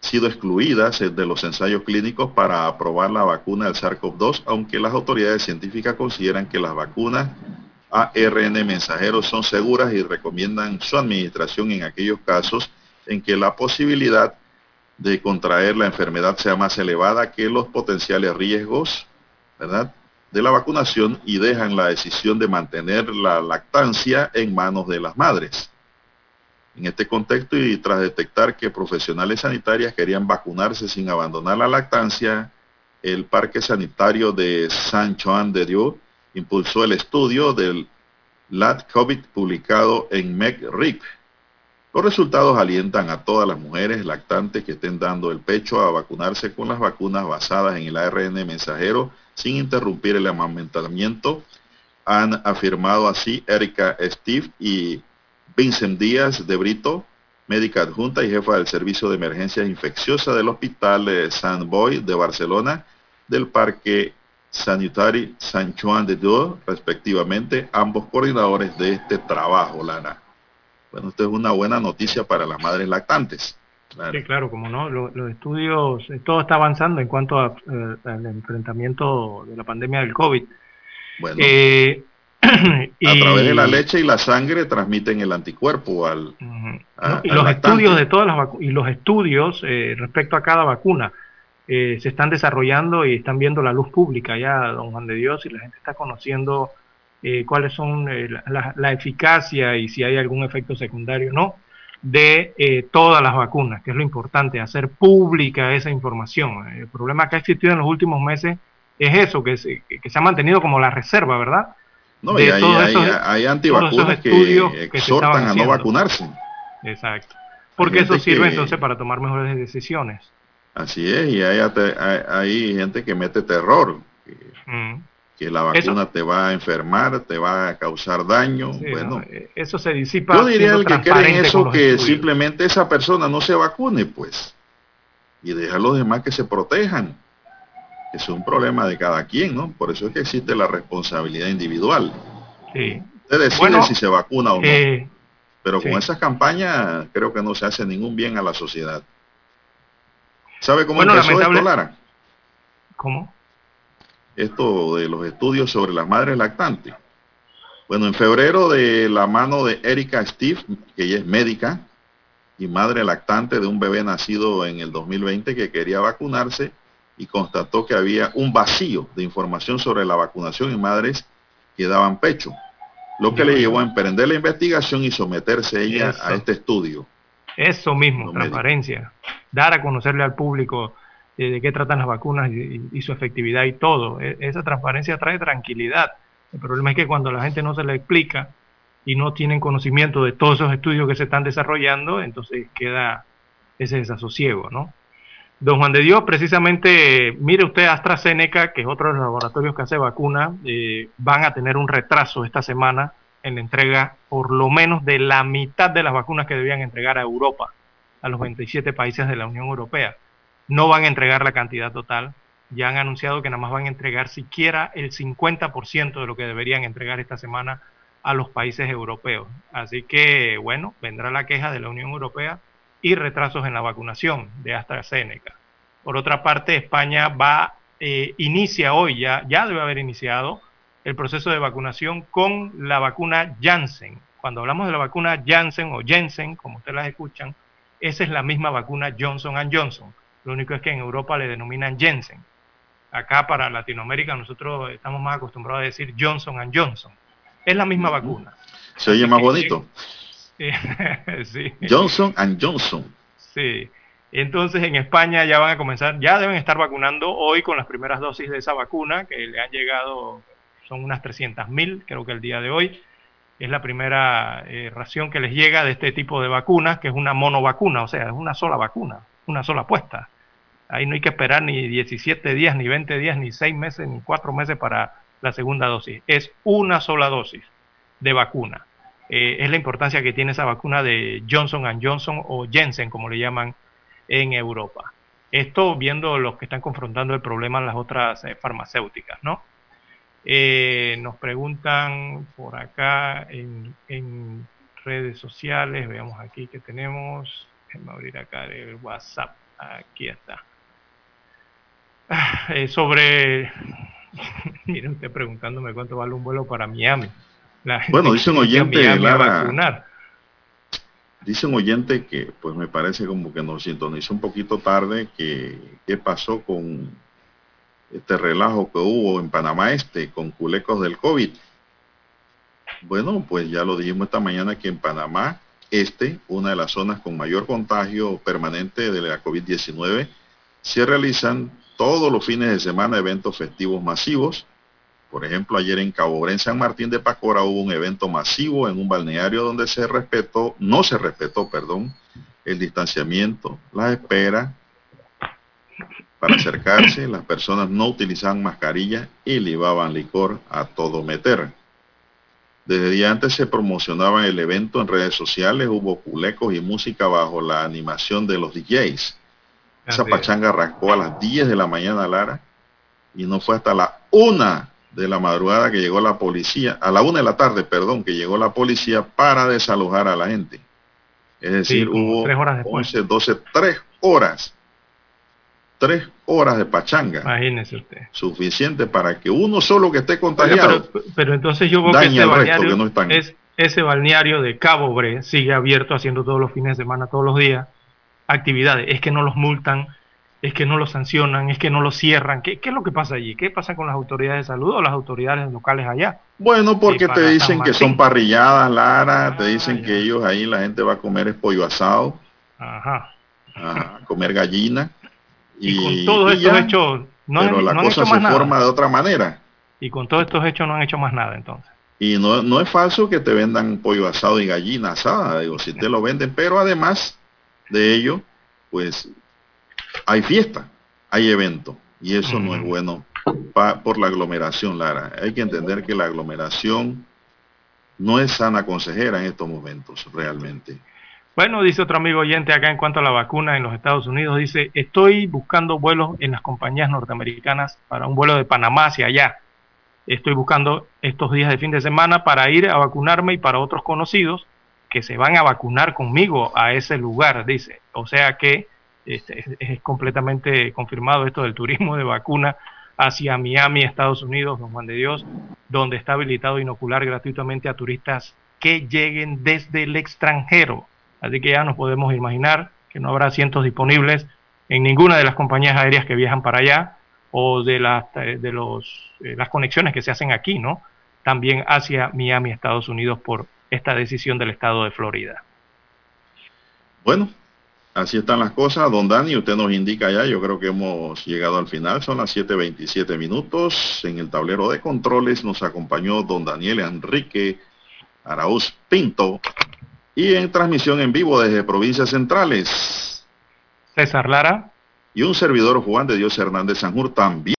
sido excluidas de los ensayos clínicos para aprobar la vacuna del SARS-CoV-2, aunque las autoridades científicas consideran que las vacunas ARN mensajeros son seguras y recomiendan su administración en aquellos casos en que la posibilidad de contraer la enfermedad sea más elevada que los potenciales riesgos, ¿verdad? de la vacunación y dejan la decisión de mantener la lactancia en manos de las madres. En este contexto y tras detectar que profesionales sanitarias querían vacunarse sin abandonar la lactancia, el Parque Sanitario de San Juan de Dios impulsó el estudio del LAT COVID publicado en MECRIP. Los resultados alientan a todas las mujeres lactantes que estén dando el pecho a vacunarse con las vacunas basadas en el ARN mensajero sin interrumpir el amamantamiento. Han afirmado así Erika Steve y Vincent Díaz de Brito, médica adjunta y jefa del Servicio de Emergencias Infecciosas del Hospital San Boy de Barcelona, del Parque Sanitari San Juan de Dios, respectivamente, ambos coordinadores de este trabajo, Lara. Bueno, esto es una buena noticia para las madres lactantes. Claro. Sí, claro, como no, lo- los, estudios, eh, todo está avanzando en cuanto a, eh, al enfrentamiento de la pandemia del COVID. Bueno, Eh, [clears throat] a y- través de la leche y la sangre transmiten el anticuerpo al, a- ¿no? al y los lactante. estudios de todas las y los estudios eh, respecto a cada vacuna eh, se están desarrollando y están viendo la luz pública ya, don Juan de Dios, y la gente está conociendo eh, cuáles son eh, la, eficacia y si hay algún efecto secundario o no de eh, todas las vacunas, que es lo importante, hacer pública esa información. El problema que ha existido en los últimos meses es eso, que se, que se ha mantenido como la reserva, ¿verdad? No, de y hay, todos esos- hay antivacunas que estudios que exhortan a no vacunarse. Exacto. Porque eso sirve que- entonces para tomar mejores decisiones. Así es, y hay, hay gente que mete terror, Mm. Que la vacuna te va a enfermar, te va a causar daño. Sí, bueno, ¿no? Eh, Eso se disipa. yo diría el que cree en eso que estudios. simplemente esa persona no se vacune, pues, y deja a los demás que se protejan. Es un problema de cada quien, ¿no? Por eso es que existe la responsabilidad individual. Sí. Usted decide Bueno, si se vacuna o no. Eh, Pero sí. con esas campañas creo que no se hace ningún bien a la sociedad. ¿Sabe cómo Bueno, empezó lamentable- esto, Lara? ¿Cómo? Esto de los estudios sobre las madres lactantes. Bueno, en febrero de la mano de Erika Steve, que ella es médica y madre lactante de un bebé nacido en el 2020 que quería vacunarse y constató que había un vacío de información sobre la vacunación en madres que daban pecho, lo que le llevó a emprender la investigación y someterse ella Eso. a este estudio. Eso mismo, transparencia. Dar a conocerle al público eh, de qué tratan las vacunas y, y- su efectividad y todo. E- esa transparencia trae tranquilidad. El problema es que cuando la gente no se le explica y no tienen conocimiento de todos esos estudios que se están desarrollando, entonces queda ese desasosiego, ¿no? Don Juan de Dios, precisamente, mire usted AstraZeneca, que es otro de los laboratorios que hace vacunas, eh, van a tener un retraso esta semana en la entrega por lo menos de la mitad de las vacunas que debían entregar a Europa, a los 27 países de la Unión Europea. No van a entregar la cantidad total. Ya han anunciado que nada más van a entregar siquiera el 50% de lo que deberían entregar esta semana a los países europeos. Así que, bueno, vendrá la queja de la Unión Europea y retrasos en la vacunación de AstraZeneca. Por otra parte, España va, eh, inicia hoy, ya, ya debe haber iniciado el proceso de vacunación con la vacuna Janssen. Cuando hablamos de la vacuna Janssen o Jensen, como ustedes las escuchan, esa es la misma vacuna Johnson Johnson. Lo único es que en Europa le denominan Jensen. Acá para Latinoamérica nosotros estamos más acostumbrados a decir Johnson Johnson. Es la misma vacuna. Se oye más bonito. [laughs] sí. Johnson and Johnson. Sí. Entonces en España ya van a comenzar, ya deben estar vacunando hoy con las primeras dosis de esa vacuna que le han llegado, son unas 300.000, creo que el día de hoy. Es la primera eh, ración que les llega de este tipo de vacunas, que es una monovacuna, o sea, es una sola vacuna, una sola puesta. Ahí no hay que esperar ni 17 días, ni 20 días, ni 6 meses, ni 4 meses para la segunda dosis. Es una sola dosis de vacuna. Eh, es la importancia que tiene esa vacuna de Johnson Johnson o Jensen, como le llaman en Europa. Esto viendo los que están confrontando el problema en las otras eh, farmacéuticas, ¿no? Eh, nos preguntan por acá en, redes sociales, veamos aquí que tenemos, déjenme abrir acá el WhatsApp, aquí está. [sighs] Eh, sobre, [laughs] miren usted preguntándome cuánto vale un vuelo para Miami. bueno, dice un oyente, Lara, dice un oyente que pues me parece como que nos sintonizó un poquito tarde que qué pasó con este relajo que hubo en Panamá Este con culecos del COVID. Bueno, pues ya lo dijimos esta mañana que en Panamá Este, una de las zonas con mayor contagio permanente de la COVID-19, se realizan todos los fines de semana eventos festivos masivos. Por ejemplo, ayer en Cabo en San Martín de Pacora, hubo un evento masivo en un balneario donde se respetó, no se respetó, perdón, el distanciamiento, la espera para acercarse. Las personas no utilizaban mascarilla y libaban licor a todo meter. Desde día antes se promocionaba el evento en redes sociales, hubo culecos y música bajo la animación de los DJs. Esa pachanga arrancó a las 10 de la mañana, Lara, y no fue hasta la una de la madrugada que llegó la policía, a la una de la tarde, perdón, que llegó la policía para desalojar a la gente. Es decir, hubo tres horas 11, 12, tres horas. Tres horas de pachanga. Imagínese usted. Suficiente para que uno solo que esté contagiado. pero, pero, entonces yo veo que balneario, no es, ese balneario de Cabo Bre sigue abierto haciendo todos los fines de semana, todos los días actividades, es que no los multan, es que no los sancionan, es que no los cierran. ¿Qué, ¿Qué, es lo que pasa allí? ¿Qué pasa con las autoridades de salud o las autoridades locales allá? Bueno, porque te dicen que son parrilladas, Lara, te dicen que ellos ahí la gente va a comer es pollo asado, Ajá. a comer gallina. Y, con todos estos hechos, no, pero la cosa se forma de otra manera. Y con todos estos hechos no han hecho más nada entonces. Y no, no es falso que te vendan pollo asado y gallina asada, digo, si te lo venden, pero además de ello, pues hay fiesta, hay evento, y eso no es bueno por la aglomeración, Lara. Hay que entender que la aglomeración no es sana consejera en estos momentos, realmente. Bueno, dice otro amigo oyente acá en cuanto a la vacuna en los Estados Unidos, dice, estoy buscando vuelos en las compañías norteamericanas para un vuelo de Panamá hacia allá. Estoy buscando estos días de fin de semana para ir a vacunarme y para otros conocidos que se van a vacunar conmigo a ese lugar, dice. O sea que este, es, completamente confirmado esto del turismo de vacuna hacia Miami, Estados Unidos, don Juan de Dios, donde está habilitado inocular gratuitamente a turistas que lleguen desde el extranjero. Así que ya nos podemos imaginar que no habrá asientos disponibles en ninguna de las compañías aéreas que viajan para allá o de las de los eh, las conexiones que se hacen aquí, ¿no? También hacia Miami, Estados Unidos por esta decisión del estado de Florida. Bueno, así están las cosas. Don Dani, usted nos indica ya, yo creo que hemos llegado al final, son las 7.27 minutos. En el tablero de controles nos acompañó don Daniel Enrique Arauz Pinto y en transmisión en vivo desde provincias centrales. César Lara. Y un servidor Juan de Dios Hernández Sanjur también.